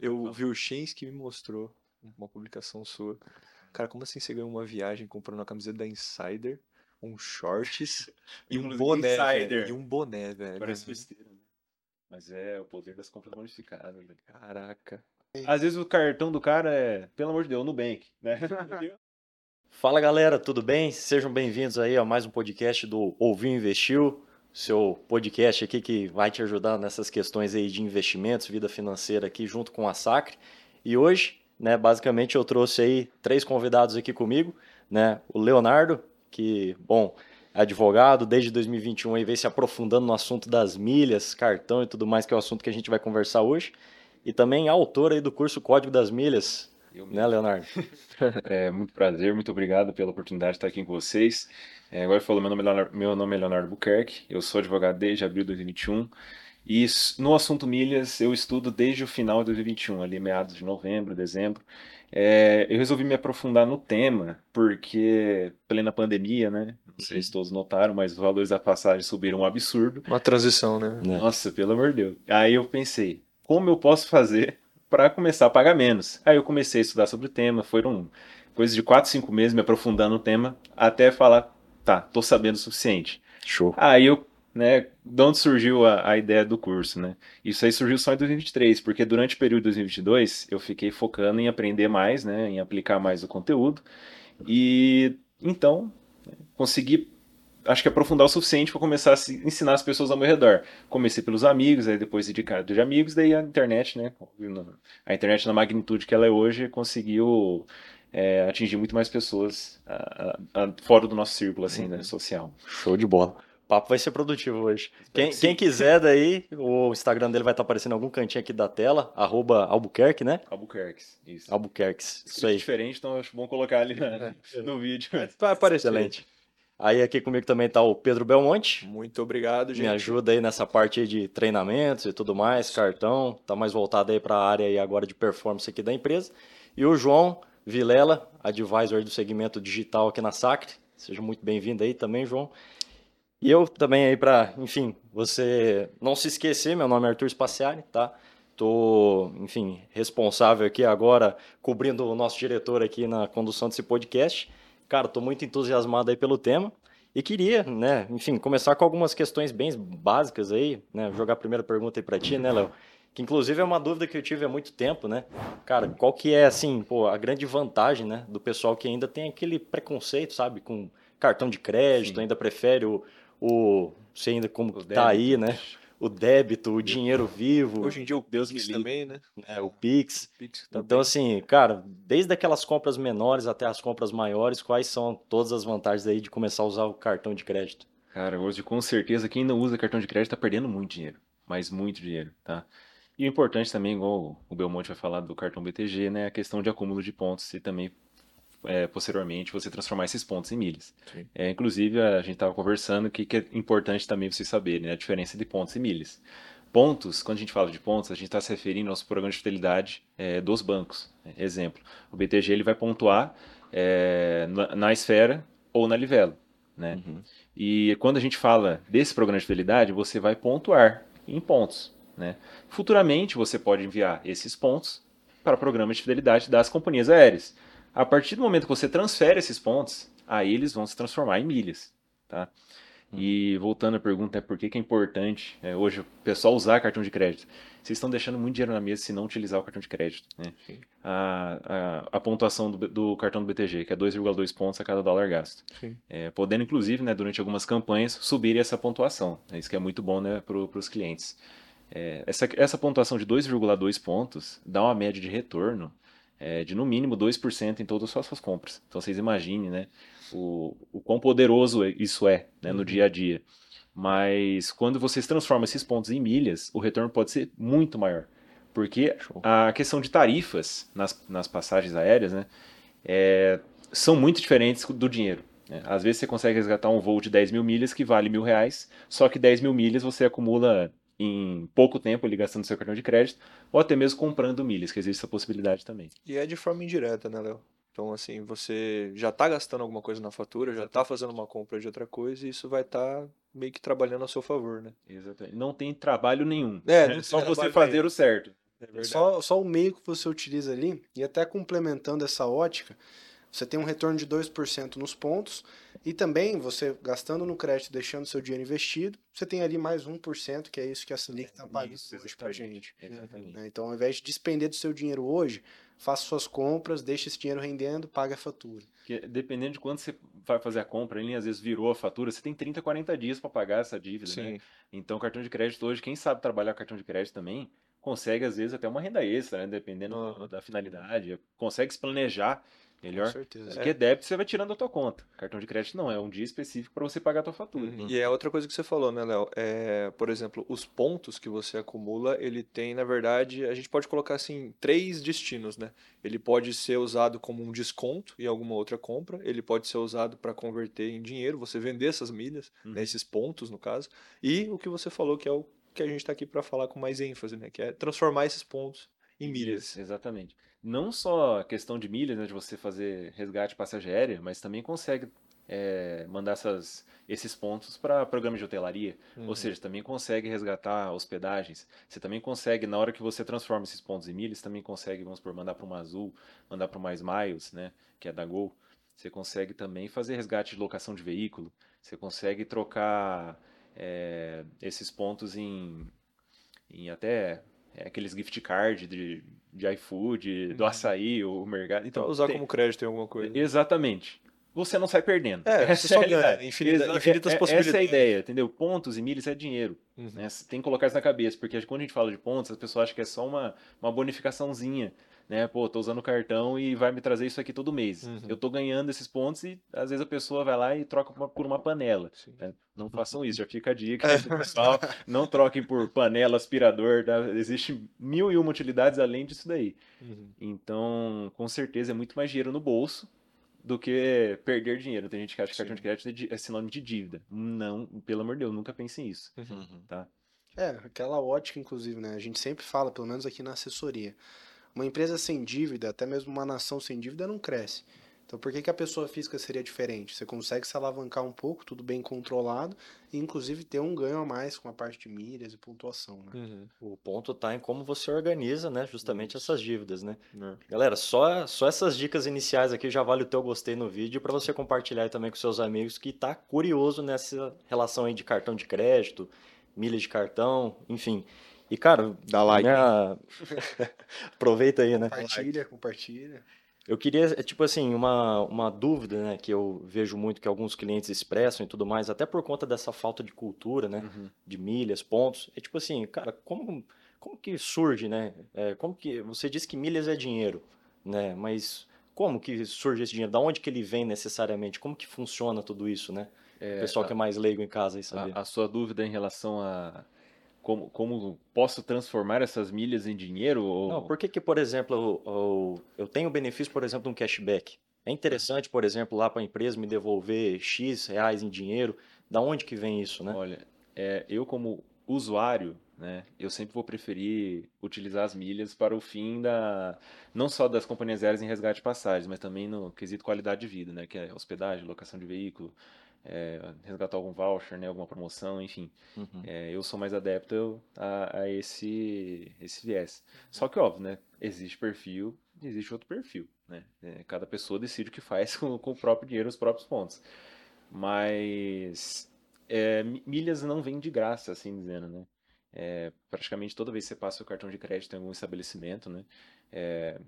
Eu vi o Shins que me mostrou uma publicação sua. Cara, como assim você ganhou uma viagem comprando uma camiseta da Insider, um shorts e um boné, Insider. velho, e um boné, velho. Parece besteira, né? Mas é o poder das compras bonificadas, velho. Caraca. Às vezes o cartão do cara é, pelo amor de Deus, Nubank, né? Fala galera, tudo bem? Sejam bem-vindos aí a mais um podcast do Ouviu Investiu, seu podcast aqui que vai te ajudar nessas questões aí de investimentos, vida financeira aqui junto com a Sacre. E hoje, né, basicamente eu trouxe aí três convidados aqui comigo, né? O Leonardo, que, bom, é advogado desde 2021 aí vem se aprofundando no assunto das milhas, cartão e tudo mais, que é o assunto que a gente vai conversar hoje. E também autor aí do curso Código das Milhas, Eu né, Leonardo? É muito prazer, muito obrigado pela oportunidade de estar aqui com vocês. É, agora falou, meu nome, é Leonardo, meu nome é Leonardo Buquerque, eu sou advogado desde abril de 2021 e no assunto milhas eu estudo desde o final de 2021, ali meados de novembro, dezembro. É, eu resolvi me aprofundar no tema porque, plena pandemia, né? Não sei se todos notaram, mas os valores da passagem subiram um absurdo. Uma transição, né? Né? Nossa, pelo amor de Deus. Aí eu pensei, como eu posso fazer para começar a pagar menos? Aí eu comecei a estudar sobre o tema, foram coisas de 4, 5 meses me aprofundando no tema, até falar, tá, tô sabendo o suficiente. Show. Aí eu, né, de onde surgiu a, a ideia do curso, né? Isso aí surgiu só em 2023, porque durante o período de 2022 eu fiquei focando em aprender mais, né, em aplicar mais o conteúdo, e então consegui acho que aprofundar o suficiente para começar a ensinar as pessoas ao meu redor. Comecei pelos amigos, aí depois indicado de amigos, daí a internet, né? A internet na magnitude que ela é hoje conseguiu é, atingir muito mais pessoas a- a- a- fora do nosso círculo, assim, né, social. Show de bola. O papo vai ser produtivo hoje. Quem, quem quiser daí, o Instagram dele vai estar aparecendo em algum cantinho aqui da tela, arroba Albuquerque, né? Albuquerque, isso. Albuquerques, isso aí. diferente, então acho bom colocar ali na- no vídeo. Vai aparecer. Excelente. Aí aqui comigo também tá o Pedro Belmonte. Muito obrigado, gente. Me ajuda aí nessa parte aí de treinamentos e tudo mais, cartão, tá mais voltado aí para a área aí agora de performance aqui da empresa. E o João Vilela, advisor do segmento digital aqui na Sacre. Seja muito bem-vindo aí também, João. E eu também aí para, enfim, você não se esquecer, meu nome é Arthur Spaciari, tá? Tô, enfim, responsável aqui agora, cobrindo o nosso diretor aqui na condução desse podcast. Cara, tô muito entusiasmado aí pelo tema e queria, né, enfim, começar com algumas questões bem básicas aí, né? Jogar a primeira pergunta aí para ti, né, Léo? Que inclusive é uma dúvida que eu tive há muito tempo, né? Cara, qual que é, assim, pô, a grande vantagem, né, do pessoal que ainda tem aquele preconceito, sabe, com cartão de crédito, Sim. ainda prefere o, o você ainda como O tá aí, né? O débito, o dinheiro vivo, Hoje em dia o Deus Pix também, né? né, o Pix. Pix Então, assim, cara, desde aquelas compras menores até as compras maiores, quais são todas as vantagens aí de começar a usar o cartão de crédito? Cara, hoje com certeza quem não usa cartão de crédito tá perdendo muito dinheiro, mas muito dinheiro, tá? E o importante também, igual o Belmonte vai falar do cartão BTG, né, é a questão de acúmulo de pontos e também é, posteriormente você transformar esses pontos em milhas. É, inclusive a gente estava conversando que, que é importante também vocês saberem né, a diferença de pontos e milhas. Pontos, quando a gente fala de pontos, a gente está se referindo aos programas de fidelidade é, dos bancos. Exemplo, o BTG ele vai pontuar é, na, na esfera ou na livelo, né? E quando a gente fala desse programa de fidelidade, você vai pontuar em pontos. Né? Futuramente, você pode enviar esses pontos para programas de fidelidade das companhias aéreas. A partir do momento que você transfere esses pontos, aí eles vão se transformar em milhas. Tá? E voltando à pergunta, é por que, que é importante é, hoje o pessoal usar cartão de crédito? Vocês estão deixando muito dinheiro na mesa se não utilizar o cartão de crédito. Né? A, a, a pontuação do, do cartão do BTG, que é 2,2 pontos a cada dólar gasto. É, podendo, inclusive, né, durante algumas campanhas, subir essa pontuação. É Isso que é muito bom né, para os clientes. É, essa, essa pontuação de 2,2 pontos dá uma média de retorno é, de no mínimo 2% em todas as suas compras. Então vocês imaginem né, o, o quão poderoso isso é né, no dia a dia. Mas quando vocês transformam esses pontos em milhas, o retorno pode ser muito maior. Porque a questão de tarifas nas, nas passagens aéreas né, é, são muito diferentes do dinheiro. né? Às vezes você consegue resgatar um voo de 10 mil milhas que vale mil reais, só que 10 mil milhas você acumula em pouco tempo ali gastando seu cartão de crédito, ou até mesmo comprando milhas, que existe essa possibilidade também. E é de forma indireta, né, Léo? Então, assim, você já tá gastando alguma coisa na fatura, já tá fazendo uma compra de outra coisa, e isso vai estar meio que trabalhando a seu favor, né? Exatamente. Não tem trabalho nenhum. É, tem só você fazer nenhum. o certo. É Só, só o meio que você utiliza ali, e até complementando essa ótica, você tem um retorno de 2% nos pontos, e também você gastando no crédito, deixando seu dinheiro investido, você tem ali mais 1%, que é isso que a Selic está pagando Isso, hoje exatamente, gente. exatamente. né? Então, ao invés de despender do seu dinheiro hoje, faça suas compras, deixe esse dinheiro rendendo, pague a fatura. Porque dependendo de quando você vai fazer a compra, ele às vezes virou a fatura, você tem 30, 40 dias para pagar essa dívida, né? Sim. Então, cartão de crédito hoje, quem sabe trabalhar cartão de crédito também, consegue às vezes até uma renda extra, né? Dependendo Aham. da finalidade, consegue se planejar Com melhor. certeza. Porque débito você vai tirando da tua conta. Cartão de crédito não, é um dia específico para você pagar a tua fatura. Uhum. E é outra coisa que você falou, né, Léo? É, por exemplo, os pontos que você acumula, ele tem, na verdade, a gente pode colocar assim, três destinos, né? Ele pode ser usado como um desconto em alguma outra compra, ele pode ser usado para converter em dinheiro, você vender essas milhas, Uhum. né, esses pontos, no caso, e o que você falou que é o que a gente está aqui para falar com mais ênfase, né? Que é transformar esses pontos em milhas. Exatamente. Não só a questão de milhas, né, de você fazer resgate passagem aérea, mas também consegue é, mandar essas, esses pontos para programas de hotelaria. Uhum. Ou seja, também consegue resgatar hospedagens. Você também consegue, na hora que você transforma esses pontos em milhas, também consegue, vamos por mandar para uma Azul, mandar para uma Smiles, né, que é da Gol. Você consegue também fazer resgate de locação de veículo. Você consegue trocar é, esses pontos em, em até é, aqueles gift card de, de iFood, do Uhum. açaí, o mercado. Então, usar tem- como crédito em alguma coisa. Exatamente. Você não sai perdendo. É, Essa você só a ganha, infinita- infinitas é- é- possibilidades. Essa é a ideia, entendeu? Pontos e milhas é dinheiro. Uhum. né? Você tem que colocar isso na cabeça, porque quando a gente fala de pontos, as pessoas acham que é só uma, uma bonificaçãozinha. Né? Pô, tô usando o cartão e vai me trazer isso aqui todo mês. Uhum. Eu tô ganhando esses pontos e às vezes a pessoa vai lá e troca uma- por uma panela. Né? Não façam isso, já fica a dica pro pessoal. Não troquem por panela, aspirador. Tá? Existem mil e uma utilidades além disso daí. Uhum. Então, com certeza, é muito mais dinheiro no bolso do que perder dinheiro. Tem gente que acha que cartão de crédito é é sinônimo de dívida. Não, pelo amor de Deus, nunca pense nisso. Uhum. Tá? É, aquela ótica, inclusive, né? A gente sempre fala, pelo menos aqui na assessoria. Uma empresa sem dívida, até mesmo uma nação sem dívida, não cresce. Então, por que, que a pessoa física seria diferente? Você consegue se alavancar um pouco, tudo bem controlado, e inclusive ter um ganho a mais com a parte de milhas e pontuação, né? Uhum. O ponto tá em como você organiza, né, justamente essas dívidas, né? Né? Galera, só, só essas dicas iniciais aqui já vale o teu gostei no vídeo para você compartilhar aí também com seus amigos que tá curioso nessa relação aí de cartão de crédito, milhas de cartão, enfim. E cara, Dá like. minha- aproveita aí, né? Compartilha, compartilha. Eu queria, é, tipo assim, uma, uma dúvida, né, que eu vejo muito que alguns clientes expressam e tudo mais, até por conta dessa falta de cultura, né, de milhas, pontos. É tipo assim, cara, como, como que surge, né? É, como que você disse que milhas é dinheiro, né? Mas como que surge esse dinheiro? Da onde que ele vem necessariamente? Como que funciona tudo isso, né? o pessoal que é mais leigo em casa aí saber. A, a sua dúvida em relação a como, como posso transformar essas milhas em dinheiro? Ou... Não, por que que, por exemplo, eu, eu, tenho o benefício, por exemplo, de um cashback? É interessante, por exemplo, lá para a empresa me devolver X reais em dinheiro. Da onde que vem isso, né? Olha, é, eu como usuário, né, eu sempre vou preferir utilizar as milhas para o fim da, não só das companhias aéreas em resgate de passagens, mas também no quesito qualidade de vida, né, que é hospedagem, locação de veículo, é, resgatar algum voucher, né, alguma promoção, enfim. Uhum. É, eu sou mais adepto a, a esse, esse viés. Só que, óbvio, né? Existe perfil, existe outro perfil, né? É, cada pessoa decide o que faz com, com o próprio dinheiro, os próprios pontos. Mas é, mi- milhas não vêm de graça, assim dizendo, né? É, praticamente toda vez que você passa o cartão de crédito em algum estabelecimento, né? É,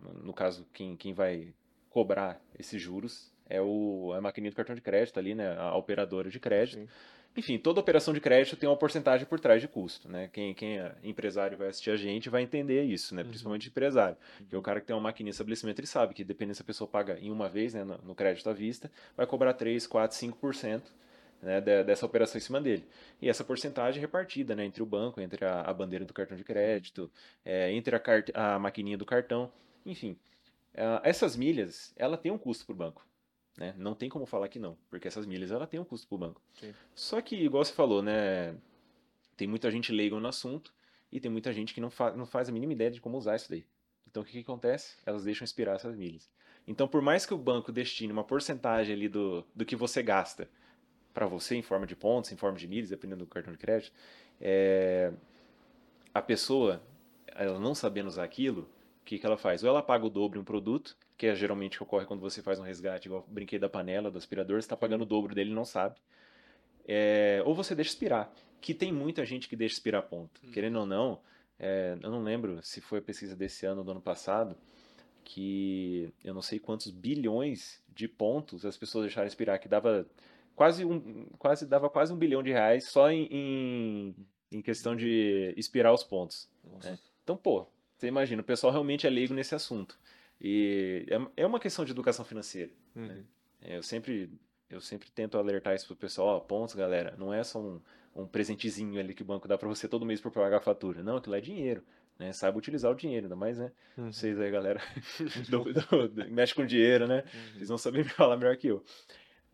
no caso, quem, quem vai cobrar esses juros é o, a maquininha do cartão de crédito ali, né? A operadora de crédito. Sim. Enfim, toda operação de crédito tem uma porcentagem por trás de custo, né? Quem, quem é empresário vai assistir a gente vai entender isso, né? Uhum. Principalmente empresário. Porque o cara que tem uma maquininha de estabelecimento, ele sabe que dependendo se a pessoa paga em uma vez, né, no, no crédito à vista, vai cobrar 3, 4, 5% né, de- dessa operação em cima dele. E essa porcentagem é repartida, né, entre o banco, entre a, a bandeira do cartão de crédito, é, entre a, a maquininha do cartão, enfim. Ah, essas milhas, ela tem um custo para o banco. Né? Não tem como falar que não, porque essas milhas ela tem um custo para o banco. Sim. Só que, igual você falou, né, tem muita gente leiga no assunto e tem muita gente que não, fa não faz a mínima ideia de como usar isso daí. Então, o que, que acontece? Elas deixam expirar essas milhas. Então, por mais que o banco destine uma porcentagem ali do, do que você gasta para você em forma de pontos, em forma de milhas, dependendo do cartão de crédito, é, a pessoa ela não sabendo usar aquilo, o que, que ela faz? Ou ela paga o dobro em um produto, que é geralmente que ocorre quando você faz um resgate, igual o brinquedo da panela, do aspirador, você está pagando o dobro dele e não sabe. É, ou você deixa expirar, que tem muita gente que deixa expirar ponto. Hum. Querendo ou não, é, eu não lembro se foi a pesquisa desse ano ou do ano passado, que eu não sei quantos bilhões de pontos as pessoas deixaram expirar, que dava quase um, quase dava quase um bilhão de reais só em, em, em questão de expirar os pontos. Né? Então, pô, você imagina, o pessoal realmente é leigo nesse assunto. E é, é uma questão de educação financeira. Né? Uhum. Né? Eu sempre eu sempre tento alertar isso pro pessoal, ó, pontos, galera, não é só um, um presentezinho ali que o banco dá para você todo mês por pagar a fatura. Não, aquilo é dinheiro. Né? Saiba utilizar o dinheiro, ainda mais, né? Uhum. Vocês aí, galera, do, do, mexe com dinheiro, né? Uhum. Vocês vão saber me falar melhor que eu.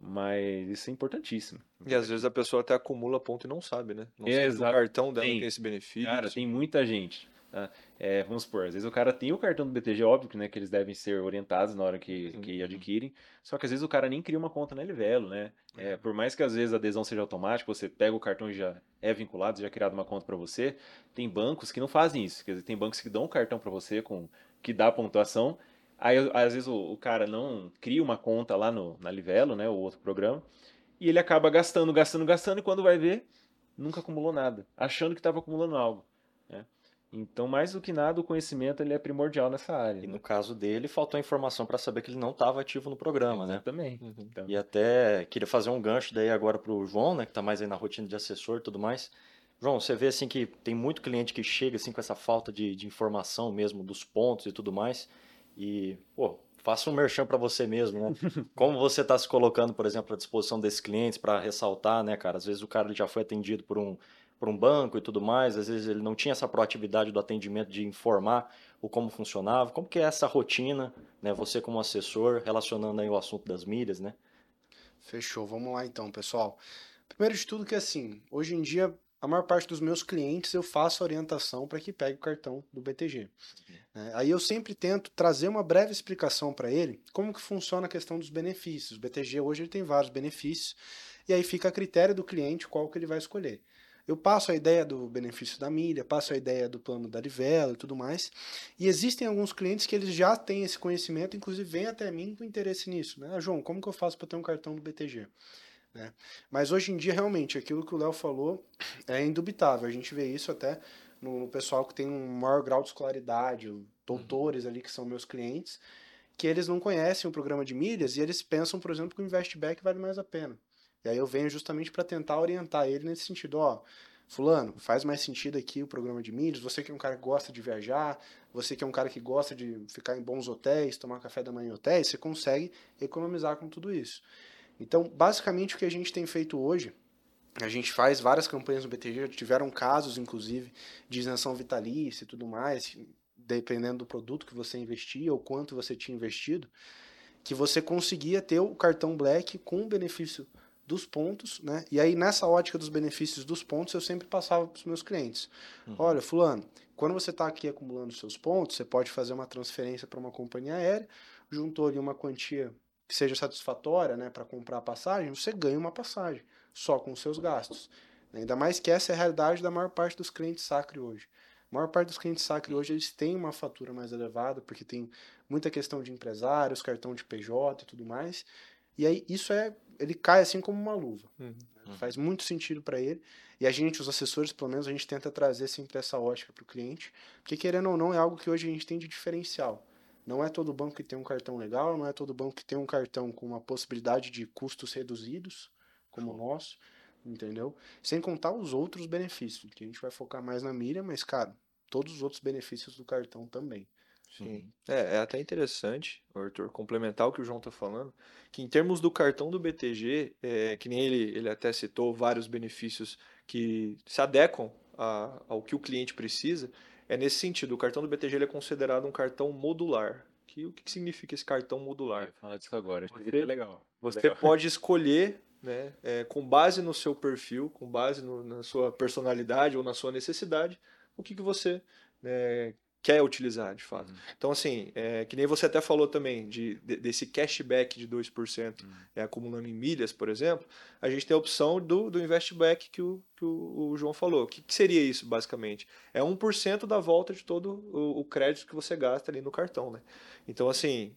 Mas isso é importantíssimo. E às vezes a pessoa até acumula ponto e não sabe, né? Não é, sabe o cartão dela tem, tem esse benefício. Cara, tem muita gente. Tá? É, vamos supor, às vezes o cara tem o cartão do BTG, óbvio que, né, que eles devem ser orientados na hora que, que adquirem, só que às vezes o cara nem cria uma conta na Livelo, né? É, por mais que às vezes a adesão seja automática, você pega o cartão e já é vinculado, já é criado uma conta para você, tem bancos que não fazem isso, quer dizer, tem bancos que dão um cartão para você com que dá pontuação, aí às vezes o, o, cara não cria uma conta lá no, na Livelo, né, ou outro programa, e ele acaba gastando, gastando, gastando, e quando vai ver, nunca acumulou nada, achando que estava acumulando algo. Né? Então, mais do que nada, o conhecimento ele é primordial nessa área. E né? no caso dele, faltou informação para saber que ele não estava ativo no programa, né? Também. Uhum. Então. E até queria fazer um gancho daí agora para o João, né, que está mais aí na rotina de assessor e tudo mais. João, você vê assim que tem muito cliente que chega assim com essa falta de, de informação mesmo dos pontos e tudo mais. E, pô, faça um merchan para você mesmo, né? Como você está se colocando, por exemplo, à disposição desses clientes para ressaltar, né, cara? Às vezes o cara já foi atendido por um por um banco e tudo mais, às vezes ele não tinha essa proatividade do atendimento de informar o como funcionava, como que é essa rotina, né, você como assessor, relacionando aí o assunto das milhas, né? Fechou, vamos lá então, pessoal. Primeiro de tudo que assim, hoje em dia a maior parte dos meus clientes eu faço orientação para que pegue o cartão do BTG. Uhum. Né? Aí eu sempre tento trazer uma breve explicação para ele como que funciona a questão dos benefícios. O BTG hoje ele tem vários benefícios e aí fica a critério do cliente qual que ele vai escolher. Eu passo a ideia do benefício da milha, passo a ideia do plano da Livelo e tudo mais. E existem alguns clientes que eles já têm esse conhecimento, inclusive vêm até mim com interesse nisso. Né? Ah, João, como que eu faço para ter um cartão do BTG? Né? Mas hoje em dia, realmente, aquilo que o Léo falou é indubitável. A gente vê isso até no, no, pessoal que tem um maior grau de escolaridade, doutores ali que são meus clientes, que eles não conhecem o programa de milhas e eles pensam, por exemplo, que o investback vale mais a pena. E aí eu venho justamente para tentar orientar ele nesse sentido, ó, fulano, faz mais sentido aqui o programa de milhas, você que é um cara que gosta de viajar, você que é um cara que gosta de ficar em bons hotéis, tomar café da manhã em hotéis, você consegue economizar com tudo isso. Então, basicamente o que a gente tem feito hoje, a gente faz várias campanhas no BTG, tiveram casos, inclusive, de isenção vitalícia e tudo mais, dependendo do produto que você investia ou quanto você tinha investido, que você conseguia ter o cartão Black com benefício dos pontos, né? E aí, nessa ótica dos benefícios dos pontos, eu sempre passava para os meus clientes. Uhum. Olha, fulano, quando você está aqui acumulando seus pontos, você pode fazer uma transferência para uma companhia aérea, juntou ali uma quantia que seja satisfatória, né, para comprar a passagem, você ganha uma passagem, só com os seus gastos. Ainda mais que essa é a realidade da maior parte dos clientes Sacre hoje. A maior parte dos clientes Sacre hoje eles têm uma fatura mais elevada, porque tem muita questão de empresários, cartão de PJ e tudo mais. E aí isso é ele cai assim como uma luva. Uhum. Né? Faz muito sentido para ele. E a gente, os assessores, pelo menos, a gente tenta trazer sempre essa ótica para o cliente, porque querendo ou não, é algo que hoje a gente tem de diferencial. Não é todo banco que tem um cartão legal, não é todo banco que tem um cartão com uma possibilidade de custos reduzidos, como o nosso, entendeu? Sem contar os outros benefícios, que a gente vai focar mais na milha, mas, cara, todos os outros benefícios do cartão também. Sim. É, é até interessante, Arthur, complementar o que o João está falando, que em termos do cartão do BTG, é, que nem ele, ele até citou vários benefícios que se adequam a, ao que o cliente precisa, é nesse sentido, o cartão do BTG ele é considerado um cartão modular. Que, o que significa esse cartão modular? Fala disso agora, você, é legal. Você legal. pode escolher, né, é, com base no seu perfil, com base no, na sua personalidade ou na sua necessidade, o que, que você né, quer utilizar, de fato. Uhum. Então, assim, é, que nem você até falou também, de, de- desse cashback de 2%, Uhum. é, acumulando em milhas, por exemplo, a gente tem a opção do, do investback que, o, que o, o João falou. O que, que seria isso, basicamente? É 1% da volta de todo o, o crédito que você gasta ali no cartão, né? Então, assim,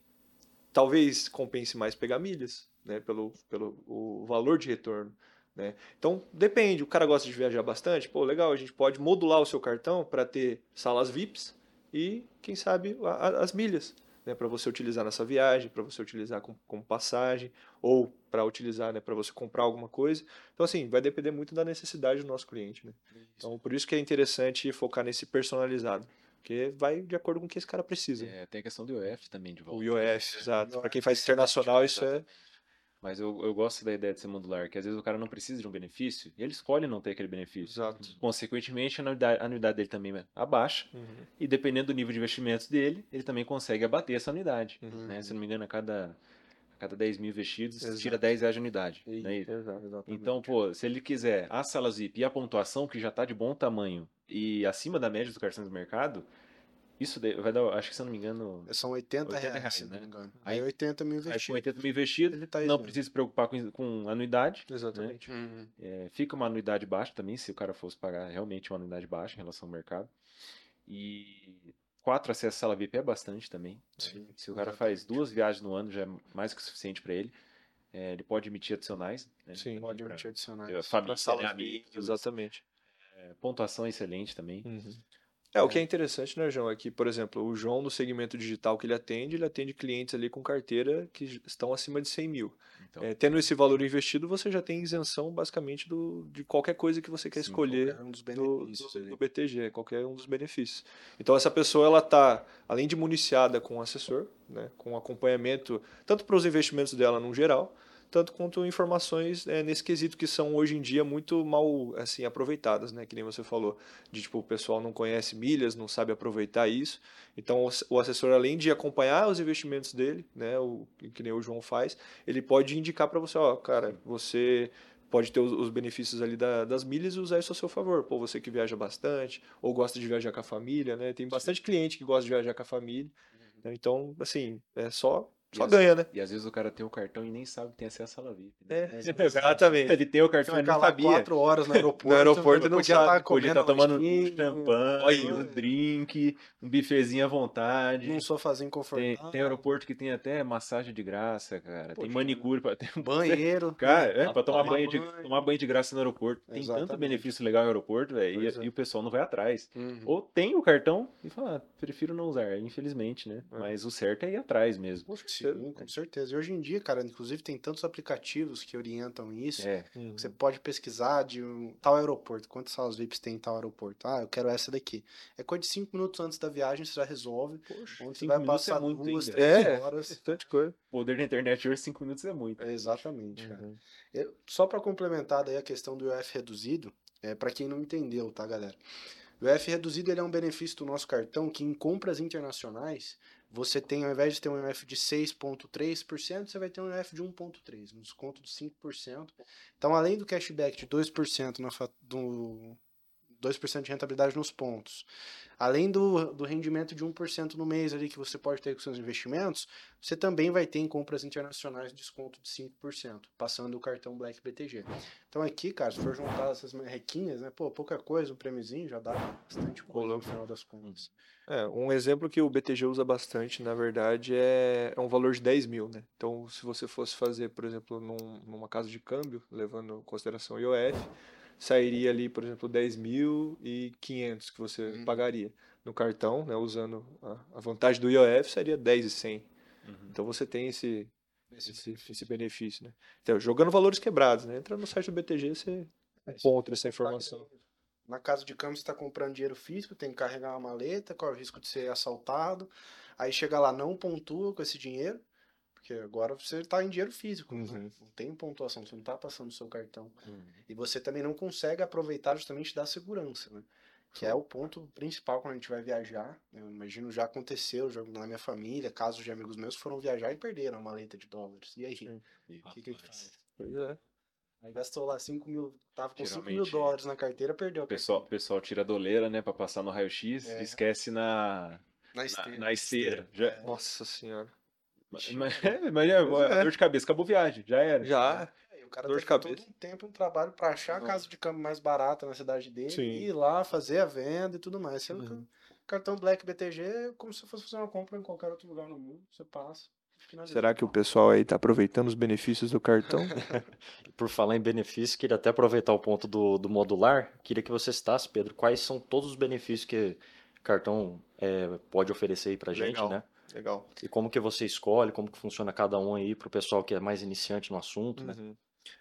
talvez compense mais pegar milhas, né? Pelo, pelo o valor de retorno. Né? Então, depende. O cara gosta de viajar bastante. Pô, legal, a gente pode modular o seu cartão para ter salas VIPs e, quem sabe, a- a- as milhas. Né, para você utilizar nessa viagem, para você utilizar com- como passagem, ou para utilizar né, para você comprar alguma coisa. Então, assim, vai depender muito da necessidade do nosso cliente. Né? Então, por isso que é interessante focar nesse personalizado, porque vai de acordo com o que esse cara precisa. É, tem a questão do IOF também de volta. O IOF, exato. Para quem faz internacional, isso é. Mas eu, eu gosto da ideia de ser modular, que às vezes o cara não precisa de um benefício e ele escolhe não ter aquele benefício. Exato. Consequentemente, a anuidade, a anuidade dele também abaixa Uhum. e dependendo do nível de investimentos dele, ele também consegue abater essa anuidade. Uhum. Né? Se não me engano, a cada, a cada 10 mil investidos, Exato. tira 10 reais de anuidade. é? Exato, exatamente. Então, pô, se ele quiser as salas VIP e a pontuação, que já está de bom tamanho e acima da média dos cartões do mercado, isso vai dar, acho que se eu não me engano, São 80, 80 reais, reais, se não né? me engano. Aí- Aí 80 mil aí com investidos. 80 mil investidos, Ele tá não precisa se preocupar com, com anuidade. Exatamente. Uhum. É, fica uma anuidade baixa também, se o cara fosse pagar realmente uma anuidade baixa em relação ao mercado. E quatro acessos à sala VIP é bastante também. Sim, Se o cara faz duas viagens no ano, já é mais que o suficiente para ele. É, ele pode emitir adicionais. Né? Sim. Pode Pra- emitir adicionais. família, né, VIP, amigos, Exatamente. é, pontuação excelente também. É, o que é interessante, né, João, é que, por exemplo, o João, no segmento digital que ele atende, ele atende clientes ali com carteira que estão acima de 100 mil. Então, É, tendo esse valor investido, você já tem isenção, basicamente, do, de qualquer coisa que você quer Sim, escolher Qualquer um dos do, benefícios do- do BTG, qualquer um dos benefícios. Então, essa pessoa, ela está, além de municiada com um assessor, né, com acompanhamento, tanto para os investimentos dela no geral, tanto quanto informações é, nesse quesito que são hoje em dia muito mal assim aproveitadas, né? Que nem você falou, de tipo o pessoal não conhece milhas, não sabe aproveitar isso. Então o ass- o assessor além de acompanhar os investimentos dele, né? O que nem o João faz, ele pode indicar para você, ó, cara, você pode ter os, os benefícios ali da- das milhas e usar isso a seu favor. Pô, você que viaja bastante ou gosta de viajar com a família, né? Tem bastante cliente que gosta de viajar com a família. né? Então, assim, é só só E as- ganha, né? E às vezes o cara tem o cartão e nem sabe que tem acesso à sala VIP. né? É, exatamente. Ele tem o cartão, Ficar não sabia. quatro horas no aeroporto. No aeroporto e não podia sabe, estar Podia comendo estar tomando um champanhe, um drink, um bifezinho à vontade. Num sofazinho Tem, confortável. tem aeroporto que tem até massagem de graça, cara. tem Poxa, manicure pra ter um Banheiro. Cara, é, pra tomar banho, de, tomar banho de graça no aeroporto. Tem tanto Exatamente. benefício legal no aeroporto, velho, e, é. e o pessoal não vai atrás. Uhum. Ou tem o cartão e fala, ah, prefiro não usar, infelizmente, né? É. Mas o certo é ir atrás mesmo. Certeza. Sim, com certeza. E hoje em dia, cara, inclusive tem tantos aplicativos que orientam isso. É, Uhum. Você pode pesquisar de um tal aeroporto, quantas salas VIPs tem em tal aeroporto. Ah, eu quero essa daqui. É coisa de cinco minutos antes da viagem, você já resolve. Poxa, Onde você vai é passar muito duas, ainda. três É. horas. bastante coisa. o poder da internet hoje, cinco minutos é muito. É, exatamente, cara. Uhum. Eu- só para complementar daí a questão do IOF reduzido, é para quem não entendeu, tá, galera? O IOF reduzido ele é um benefício do nosso cartão que em compras internacionais você tem, ao invés de ter um IOF de 6,3%, você vai ter um IOF de 1,3%, um desconto de 5%. Então, além do cashback de 2% na do 2% de rentabilidade nos pontos, além do, do rendimento de 1% no mês ali que você pode ter com seus investimentos, você também vai ter em compras internacionais desconto de 5%, passando o cartão Black BTG. Então aqui, cara, se for juntar essas requinhas, né, pô, pouca coisa, um prêmiozinho já dá bastante coisa no final das contas. É, um exemplo que o BTG usa bastante, na verdade, é, é um valor de 10 mil, né? Então, se você fosse fazer, por exemplo, num- numa casa de câmbio, levando em consideração o IOF, sairia ali, por exemplo, 10.500 que você Uhum. pagaria no cartão, né? Usando a, a vantagem do IOF, seria 10.100. Uhum. Então, você tem esse, esse, esse benefício, né? Então, jogando valores quebrados, né? Entra no site do BTG, você encontra essa informação. Na casa de câmbio, você está comprando dinheiro físico, tem que carregar uma maleta, corre o risco de ser assaltado. Aí chega lá, não pontua com esse dinheiro, porque agora você está em dinheiro físico, né? Uhum. não tem pontuação, você não está passando o seu cartão. Uhum. E você também não consegue aproveitar justamente da segurança, né? Que é o ponto principal quando a gente vai viajar. Eu imagino já aconteceu já na minha família, casos de amigos meus que foram viajar e perderam a maleta de dólares. E aí? O que, que a gente faz? Pois é. Aí gastou lá 5 mil, tava com 5 mil dólares na carteira, perdeu a O pessoal, o carteira. pessoal tira a doleira, né, pra passar no raio-x, É. esquece na, Na na, esteira. na esteira. Já, Nossa senhora. mas, mas é, mas é, é. dor de cabeça, acabou a viagem, já era. Já. É, o cara Dor de cabeça. todo um tempo, um trabalho pra achar a casa de câmbio mais barata na cidade dele, Sim. e ir lá fazer a venda e tudo mais. Sendo que Uhum. o cartão Black BTG é como se fosse fazer uma compra em qualquer outro lugar no mundo. Você passa. Será que o pessoal aí tá aproveitando os benefícios do cartão? Por falar em benefícios, queria até aproveitar o ponto do, do modular. Queria que você citasse, Pedro, quais são todos os benefícios que o cartão é, pode oferecer aí pra gente, Legal. né? Legal. E como que você escolhe, como que funciona cada um aí pro pessoal que é mais iniciante no assunto, né? Uhum.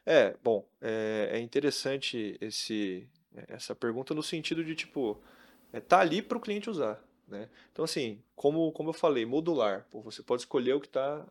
É, bom, é, é interessante esse, essa pergunta no sentido de, tipo, é, tá ali para o cliente usar, né? Então, assim, como, como eu falei, modular, pô, você pode escolher o que está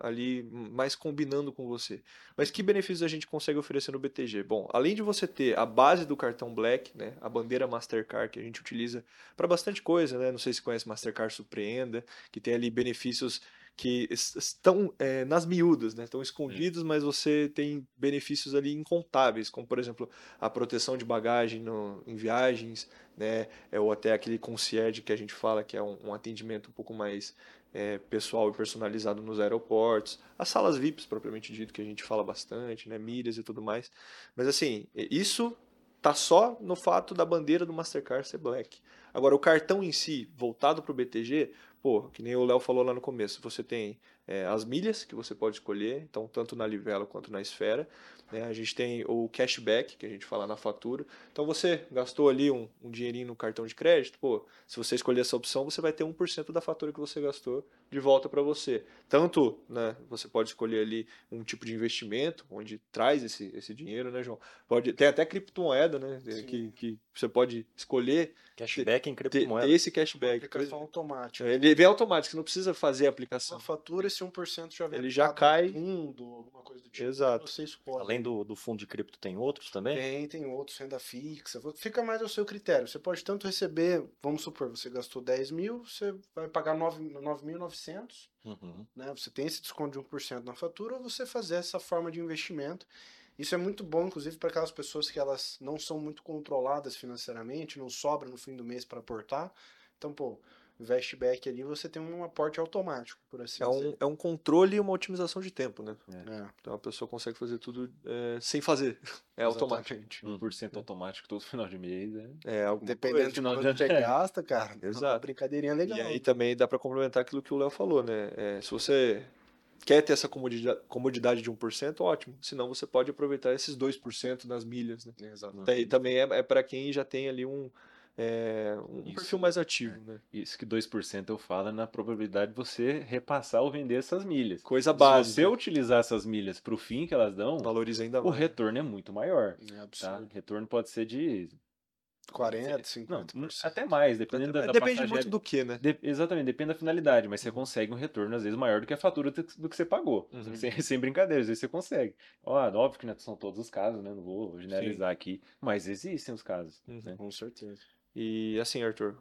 ali mais combinando com você. Mas que benefícios a gente consegue oferecer no BTG? Bom, além de você ter a base do cartão Black, né, a bandeira Mastercard que a gente utiliza para bastante coisa, né? Não sei se conhece Mastercard Surpreenda, que tem ali benefícios que es- estão é, nas miúdas, né? Estão escondidos, mas você tem benefícios ali incontáveis, como por exemplo a proteção de bagagem no- em viagens, né? É, ou até aquele concierge que a gente fala que é um, um atendimento um pouco mais é, pessoal e personalizado nos aeroportos, as salas VIPs propriamente dito que a gente fala bastante, né? Milhas e tudo mais. Mas assim, isso tá só no fato da bandeira do Mastercard ser black. Agora, o cartão em si, voltado para o BTG, pô, que nem o Léo falou lá no começo, você tem é, as milhas que você pode escolher, então tanto na Livelo quanto na Esfera. né? A gente tem o cashback, que a gente fala na fatura. Então você gastou ali um, um dinheirinho no cartão de crédito, pô, se você escolher essa opção, você vai ter 1% da fatura que você gastou de volta para você. Tanto, né, você pode escolher ali um tipo de investimento, onde traz esse, esse dinheiro, né, João? Pode, tem até criptomoeda, né, Sim. que, que você pode escolher Cashback em ter, criptomoeda. ter esse cashback. Aplicação automática. Ele vem automático, você não precisa fazer a aplicação. Uma fatura, esse 1% já vem Ele já cai. no fundo, alguma coisa do tipo. Exato. Você escolhe. Além do, do fundo de cripto, tem outros também? Tem, tem outros, renda fixa. Fica mais ao seu critério. Você pode tanto receber, vamos supor, você gastou 10 mil, você vai pagar 9 9.900, Uhum. né? Você tem esse desconto de 1% na fatura, ou você fazer essa forma de investimento. Isso é muito bom, inclusive, para aquelas pessoas que elas não são muito controladas financeiramente, não sobra no fim do mês para aportar. Então, pô, investback ali você tem um aporte automático, por assim É dizer. um, é um controle e uma otimização de tempo, né? É, Então a pessoa consegue fazer tudo é, sem fazer. É automático. exatamente. 1% automático todo final de mês, né? É alguma Dependendo coisa. de final quanto de- você gasta, cara. é uma Exato. brincadeirinha legal. E aí também dá para complementar aquilo que o Léo falou, né? É, se você quer ter essa comodidade, comodidade de 1%, ótimo. Senão você pode aproveitar esses 2% nas milhas, né? Exato. Daí também é, é para quem já tem ali um, é, um Isso. perfil mais ativo, né? Isso que 2% eu falo é na probabilidade de você repassar ou vender essas milhas. Coisa Se básica. você utilizar essas milhas para o fim que elas dão, Valoriza ainda o mais. retorno é muito maior. É Tá? absurdo. Retorno pode ser de 40, não, 50%. até mais, dependendo da, da Depende muito do que, né? De- exatamente, depende da finalidade, mas você consegue um retorno às vezes maior do que a fatura do que você pagou. Uhum. Sem, sem brincadeira, às vezes você consegue. Ó, óbvio que não são todos os casos, né? Não vou generalizar aqui, mas existem os casos. Uhum. né? Com certeza. E assim, Arthur,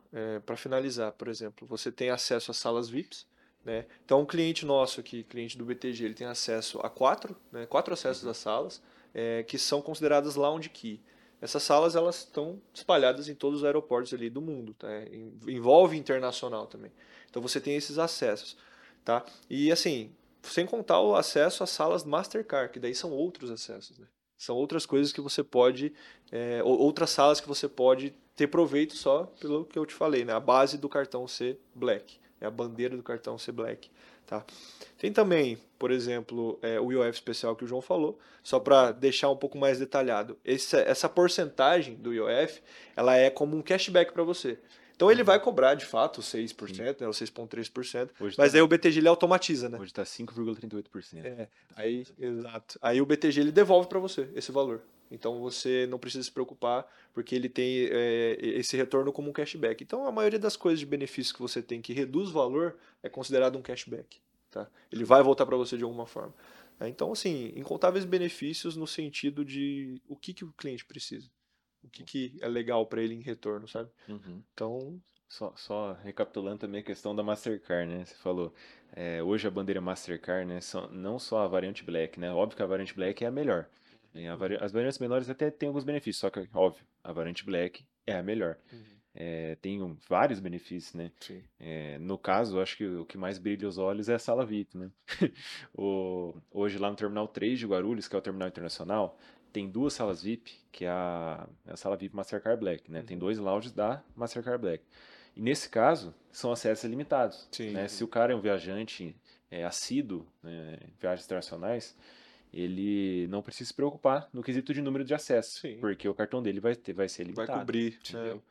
para finalizar, por exemplo, você tem acesso às salas VIPs, né? Então, um cliente nosso aqui, cliente do BTG, ele tem acesso a quatro, né? Quatro acessos às salas, é, que são consideradas lounge key. Essas salas elas estão espalhadas em todos os aeroportos ali do mundo, tá? En- Envolve internacional também. Então você tem esses acessos, tá? E assim, sem contar o acesso às salas Mastercard, que daí são outros acessos, né? São outras coisas que você pode, é, ou- outras salas que você pode ter proveito só pelo que eu te falei, né? A base do cartão ser black, é a bandeira do cartão ser black, tá? Tem também, por exemplo, é, o IOF especial que o João falou, só para deixar um pouco mais detalhado. Esse- essa porcentagem do IOF, ela é como um cashback para você. Então ele vai cobrar de fato os 6%, né, o 6,3%, Hoje mas tá, aí o BTG ele automatiza, né? hoje tá 5,38%. É, aí, exato. Aí o BTG ele devolve para você esse valor. Então você não precisa se preocupar, porque ele tem é, esse retorno como um cashback. Então a maioria das coisas de benefícios que você tem que reduz o valor é considerado um cashback. Tá? Ele vai voltar para você de alguma forma. É, Então, assim, incontáveis benefícios no sentido de o que, que o cliente precisa. O que, que é legal para ele em retorno, sabe? Uhum. Então, Só, só recapitulando também a questão da Mastercard, né? Você falou, é, hoje a bandeira Mastercard, né? São, não só a variante Black, né? Óbvio que a variante Black é a melhor. Vari- As variantes menores até têm alguns benefícios, só que, óbvio, a variante black é a melhor. É, tem um- vários benefícios, né? Sim. É, no caso, acho que o que mais brilha os olhos é a sala VIP, né? O- hoje lá no Terminal 3 de Guarulhos, que é o terminal internacional, tem duas salas VIP, que é a, é a sala VIP Mastercard Black, né? Tem dois lounges da Mastercard Black. E nesse caso, são acessos limitados, Sim. né? Se o cara é um viajante é, assíduo né, viagens internacionais, ele não precisa se preocupar no quesito de número de acessos, Sim. porque o cartão dele vai, ter, vai ser Vai limitado. cobrir. entendeu? né?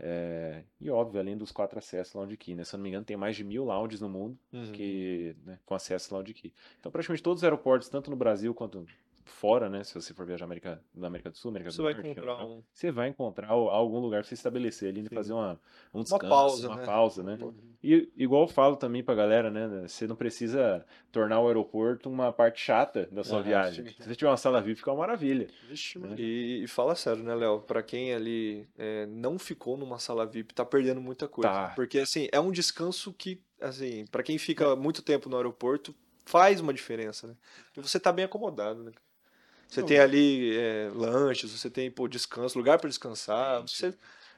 É, e óbvio, além dos quatro acessos Lounge Key, né? Se eu não me engano, tem mais de mil lounges no mundo Uhum. que, né, com acesso Lounge Key. Então, praticamente todos os aeroportos, tanto no Brasil quanto fora, né? Se você for viajar América, na América do Sul, América Você do vai Norte, encontrar Europa, um. você vai encontrar al- algum lugar para você estabelecer ali, Sim. fazer uma, um descanso, pausa, uma né? pausa, né? E igual eu falo também pra galera, né? Você não precisa tornar o aeroporto uma parte chata da sua Aham, viagem. sim. Se você tiver uma sala VIP, fica uma maravilha. Vixe, Né? E, e fala sério, né, Léo? Pra quem ali é, não ficou numa sala VIP, tá perdendo muita coisa. Tá. Porque, assim, é um descanso que, assim, pra quem fica muito tempo no aeroporto, faz uma diferença, né? E você tá bem acomodado, né? Você Não, tem ali é, lanches, você tem, pô, descanso, lugar pra descansar, você...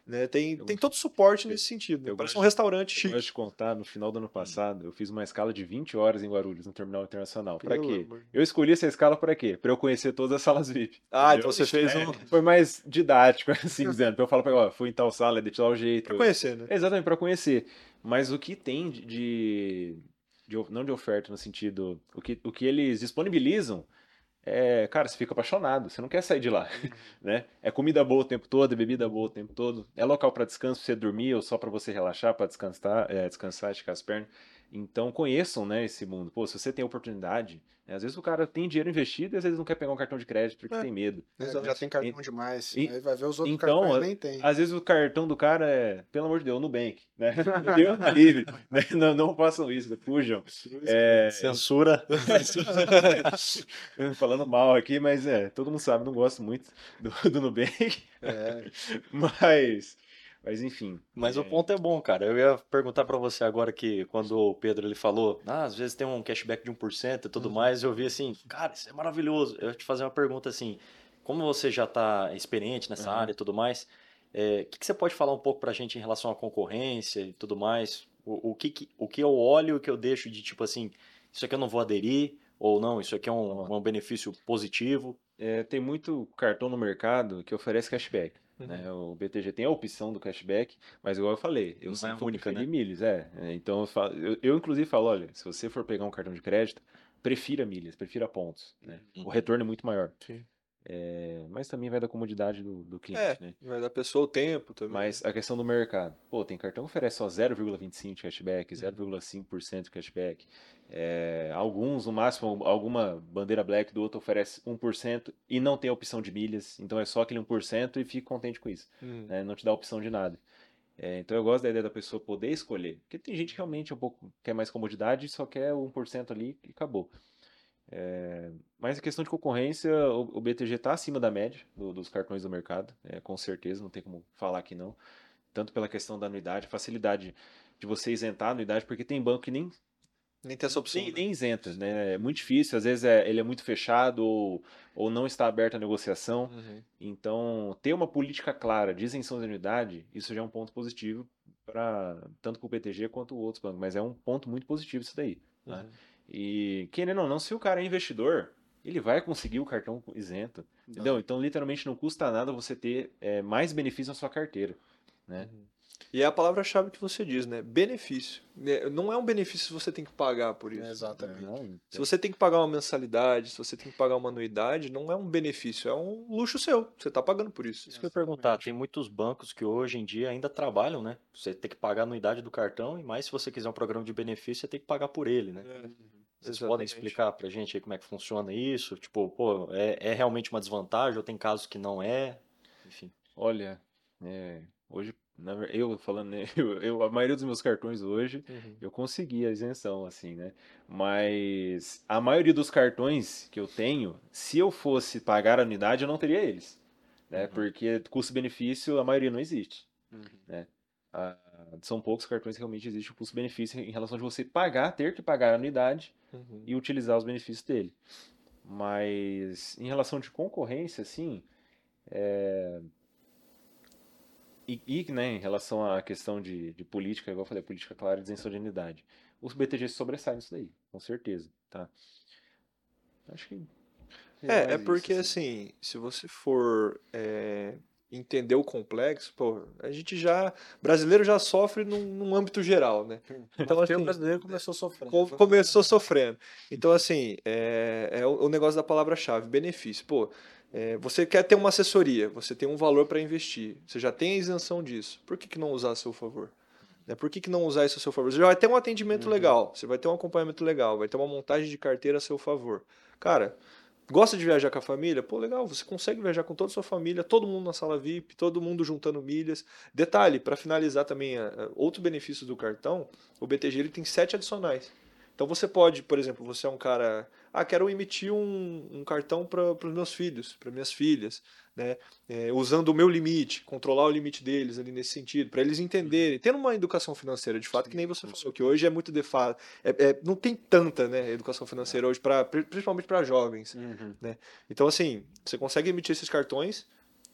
Né, tem, Eu- tem todo o suporte nesse sentido. Né? eu Parece um restaurante Eu chique. gosto de contar, no final do ano passado, eu fiz uma escala de 20 horas em Guarulhos, no terminal internacional. Pelo quê? amor. Eu escolhi essa escala pra quê? Pra eu conhecer todas as salas VIP. Ah, entendeu? então você fez É, um... Foi mais didático, assim dizendo. Pra eu falar pra ó, fui em tal sala, é de tal jeito. Pra conhecer, né? Exatamente, pra conhecer. Mas o que tem de, de, de não de oferta no sentido, o que, o que eles disponibilizam, é, cara, você fica apaixonado, você não quer sair de lá, né? É comida boa o tempo todo, é bebida boa o tempo todo, é local pra descanso, pra você dormir ou só pra você relaxar, pra descansar, é, descansar, esticar as pernas. Então conheçam, né, esse mundo. Pô, se você tem oportunidade, né, às vezes o cara tem dinheiro investido e às vezes não quer pegar um cartão de crédito porque É. tem medo. É, já tem cartão demais. E- Aí vai ver os outros então, cartões nem tem. Às vezes o cartão do cara é, pelo amor de Deus, Nubank, né? Deus livre, né? Não, não façam isso, fujam. É, Censura. falando mal aqui, mas é, todo mundo sabe, não gosto muito do, do Nubank, É. mas, mas enfim. Mas é, o ponto é bom, cara. Eu ia perguntar pra você agora que quando o Pedro ele falou, ah, às vezes tem um cashback de 1% e tudo Uhum. mais, eu vi assim, cara, isso é maravilhoso. Eu ia te fazer uma pergunta assim, como você já tá experiente nessa Uhum. área e tudo mais, é, o que, que você pode falar um pouco pra gente em relação à concorrência e tudo mais? O, o, que, que- o que eu olho e o que eu deixo de tipo assim, isso aqui eu não vou aderir, ou não, isso aqui é um, um benefício positivo. é, tem muito cartão no mercado que oferece cashback. Uhum. né? O BTG tem a opção do cashback, mas igual eu falei, eu Não é vou única, preferir né? milhas, é. É, Então eu, falo- eu, eu, inclusive falo, olha, se você for pegar um cartão de crédito, prefira milhas, prefira pontos, né? Uhum. O retorno é muito maior. Sim. É, mas também vai da comodidade do, do cliente, É, né? vai dar pessoa o tempo também. Mas a questão do mercado. Pô, tem cartão que oferece só 0,25 de cashback, 0,5% de cashback. É, alguns, no máximo, alguma bandeira black do outro oferece 1% e não tem a opção de milhas. Então é só aquele 1% e fique contente com isso. Hum. né? Não te dá opção de nada. É, então eu gosto da ideia da pessoa poder escolher. Porque tem gente que realmente é um pouco quer mais comodidade e só quer o 1% ali e acabou. É, mas a questão de concorrência, o, o BTG está acima da média do- dos cartões do mercado, é, com certeza, não tem como falar que não. Tanto pela questão da anuidade, facilidade de você isentar a anuidade, porque tem banco que nem, Nem tem essa opção. nem, né? nem isenta, né? É muito difícil, às vezes é- ele é muito fechado ou, ou não está aberta a negociação. Uhum. Então, ter uma política clara de isenção de anuidade, isso já é um ponto positivo para tanto para o BTG quanto outros bancos, mas é um ponto muito positivo isso daí. né? Uhum. E querendo ou não, se o cara é investidor, ele vai conseguir o cartão isento, entendeu? Então, literalmente não custa nada você ter é, mais benefício na sua carteira, né? E é a palavra-chave que você diz, né? Benefício. É, Não é um benefício se você tem que pagar por isso. Exatamente. Não, Se você tem que pagar uma mensalidade, se você tem que pagar uma anuidade, não é um benefício, é um luxo seu. Você está pagando por isso. Isso que eu ia perguntar, tem muitos bancos que hoje em dia ainda trabalham, né? Você tem que pagar a anuidade do cartão e mais se você quiser um programa de benefício, você tem que pagar por ele, né? É, Vocês exatamente. podem explicar pra gente aí como é que funciona isso? Tipo, pô, é, é realmente uma desvantagem ou tem casos que não é? Enfim. Olha, é, hoje, eu falando, eu, eu- a maioria dos meus cartões hoje, Uhum. eu consegui a isenção, assim, né? Mas a maioria dos cartões que eu tenho, se eu fosse pagar a anuidade, eu não teria eles, né? Uhum. Porque custo-benefício, a maioria não existe, Uhum. né? Ah, são poucos cartões que realmente existe o custo-benefício em relação de você pagar, ter que pagar a anuidade Uhum. e utilizar os benefícios dele. Mas em relação de concorrência, sim, é... e, e né, em relação à questão de, de política, igual eu falei, política clara e isenção de unidade, os BTG sobressaem nisso daí, com certeza, tá? Acho que É, é mais porque isso, assim. assim, se você for é, entender o complexo, pô, a gente já. Brasileiro já sofre num, num âmbito geral, né? Então, Porque o assim, brasileiro começou sofrendo. co- começou sofrendo. Então, assim, é, é o, o negócio da palavra-chave, benefício. Pô, é, você quer ter uma assessoria, você tem um valor para investir, você já tem a isenção disso. Por que, que não usar a seu favor? Né? Por que, que não usar isso a seu favor? Você já vai ter um atendimento legal, você vai ter um acompanhamento legal, vai ter uma montagem de carteira a seu favor. Cara, gosta de viajar com a família? Pô, legal, você consegue viajar com toda a sua família, todo mundo na sala VIP, todo mundo juntando milhas. Detalhe, para finalizar também, a- a- outro benefício do cartão, o BTG ele tem sete adicionais. Então você pode, por exemplo, você é um cara, ah, quero emitir um, um cartão para os meus filhos, para minhas filhas, né? É, usando o meu limite, controlar o limite deles ali nesse sentido, para eles entenderem, tendo uma educação financeira de fato, que nem você falou, que hoje é muito defa, é, é, não tem tanta, né, educação financeira hoje para principalmente para jovens. Uhum. Então, assim, você consegue emitir esses cartões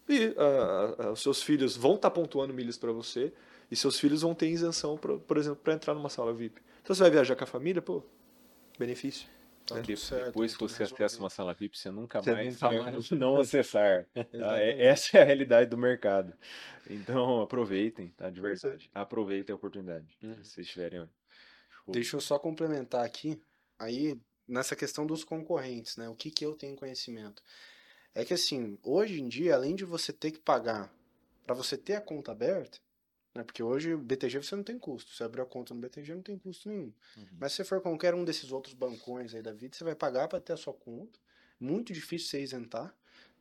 e ah, ah, os seus filhos vão estar pontuando milhas para você e seus filhos vão ter isenção, pra, por exemplo, para entrar numa sala VIP. Então, você vai viajar com a família, pô, benefício. Tá É. tudo De- certo, Depois que você acessa uma sala VIP, você nunca Você mais nunca vai mais. não acessar. tá? Essa é a realidade do mercado. Então aproveitem, tá? De verdade. Aproveitem a oportunidade. Uhum. Se vocês tiverem. Deixa eu só complementar aqui, aí, nessa questão dos concorrentes, né? O que, que eu tenho conhecimento? É que, assim, hoje em dia, além de você ter que pagar para você ter a conta aberta, né? Porque hoje o BTG você não tem custo. Você abrir a conta no BTG não tem custo nenhum. Uhum. Mas se você for qualquer um desses outros bancões aí da vida, você vai pagar para ter a sua conta. Muito difícil você isentar.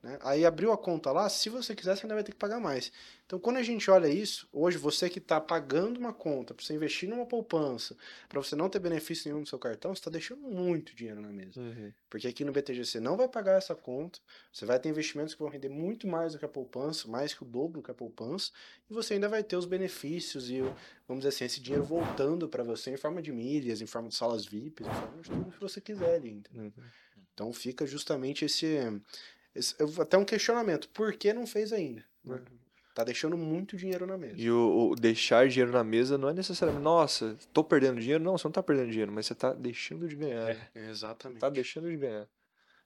Né? Aí abriu a conta lá, se você quiser, você ainda vai ter que pagar mais. Então, quando a gente olha isso, hoje você que está pagando uma conta para você investir numa poupança, para você não ter benefício nenhum no seu cartão, você está deixando muito dinheiro na mesa. Porque aqui no BTG você não vai pagar essa conta, você vai ter investimentos que vão render muito mais do que a poupança, mais que o dobro do que a poupança, e você ainda vai ter os benefícios e, vamos dizer assim, esse dinheiro voltando para você em forma de milhas, em forma de salas VIP, em forma de tudo que você quiser ali, entendeu? Então fica justamente esse, esse- até um questionamento, por que não fez ainda? né? Tá deixando muito dinheiro na mesa. E o, o deixar dinheiro na mesa não é necessariamente, nossa, tô perdendo dinheiro. Não, você não tá perdendo dinheiro, mas você tá deixando de ganhar. né? Exatamente. Tá deixando de ganhar.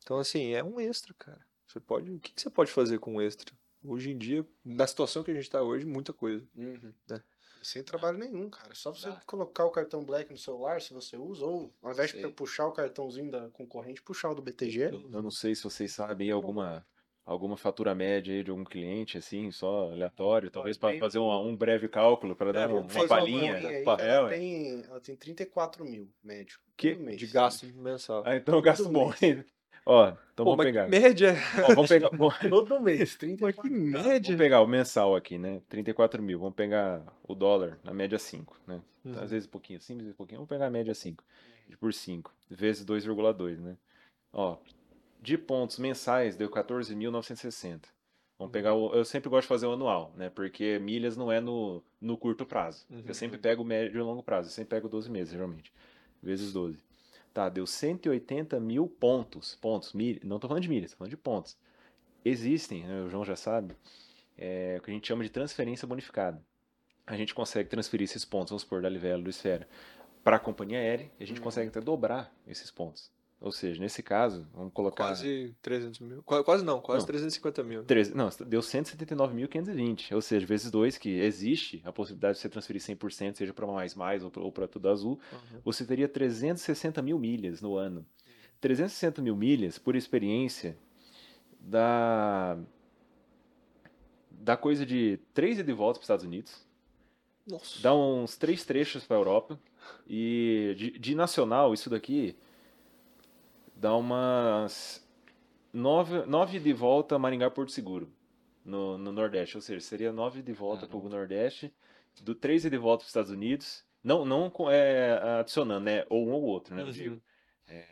Então, assim, é um extra, cara. Você pode. O que, que você pode fazer com um extra? Hoje em dia, na situação que a gente tá hoje, muita coisa. Uhum. né? Sem trabalho nenhum, cara. Só você Dá. colocar o cartão Black no celular, se você usa, ou ao invés de puxar o cartãozinho da concorrente, puxar o do BTG. Eu, eu não sei se vocês sabem alguma alguma fatura média aí de algum cliente, assim, só aleatório, talvez para fazer um, um breve cálculo para dar É, um- uma uma palhinha. aí, é, ela, tem, ela tem 34 mil médio. Que-. De gasto mensal. Ah, então eu gasto bom. Ó, então Pô, vamos pegar. que média. Ó, vamos pegar. Todo mês, Pô, 34 que mil. média. Vamos pegar o mensal aqui, né? 34 mil. Vamos pegar o dólar, na média 5, né? Uhum. Às vezes um pouquinho assim, às vezes um pouquinho. Vamos pegar a média 5. Por 5. Vezes 2,2, né? Ó, de pontos mensais deu 14.960. Vamos pegar o. Eu sempre gosto de fazer o anual, né? Porque milhas não é no, no curto prazo. Uhum. Eu sempre pego o médio e longo prazo. Eu sempre pego 12 meses, geralmente. Vezes 12. Tá, deu 180 mil pontos. Pontos, milha. Não tô falando de milhas, tô falando de pontos. Existem, né, o João já sabe, é, o que a gente chama de transferência bonificada. A gente consegue transferir esses pontos, vamos supor, da Livelo, do Esfera, para a companhia aérea, e a gente Uhum. consegue até dobrar esses pontos. Ou seja, nesse caso, vamos colocar. Quase 300 mil. Qua- Quase não, quase Não. 350 mil. 13, não, deu 179.520, ou seja, vezes 2, que existe a possibilidade de você transferir 100%, seja para mais mais ou para tudo azul, Uhum. você teria 360 mil milhas no ano. 360 mil milhas, por experiência, dá, dá coisa de 3 ida e volta para os Estados Unidos, Nossa. dá uns 3 trechos para a Europa, e de, de nacional, isso daqui dá umas 9, nove de volta Maringá Porto Seguro, no, no Nordeste, ou seja, seria 9 de volta para o Nordeste, do 3 de volta para os Estados Unidos, não, não é, adicionando, né, ou um ou outro, né. É,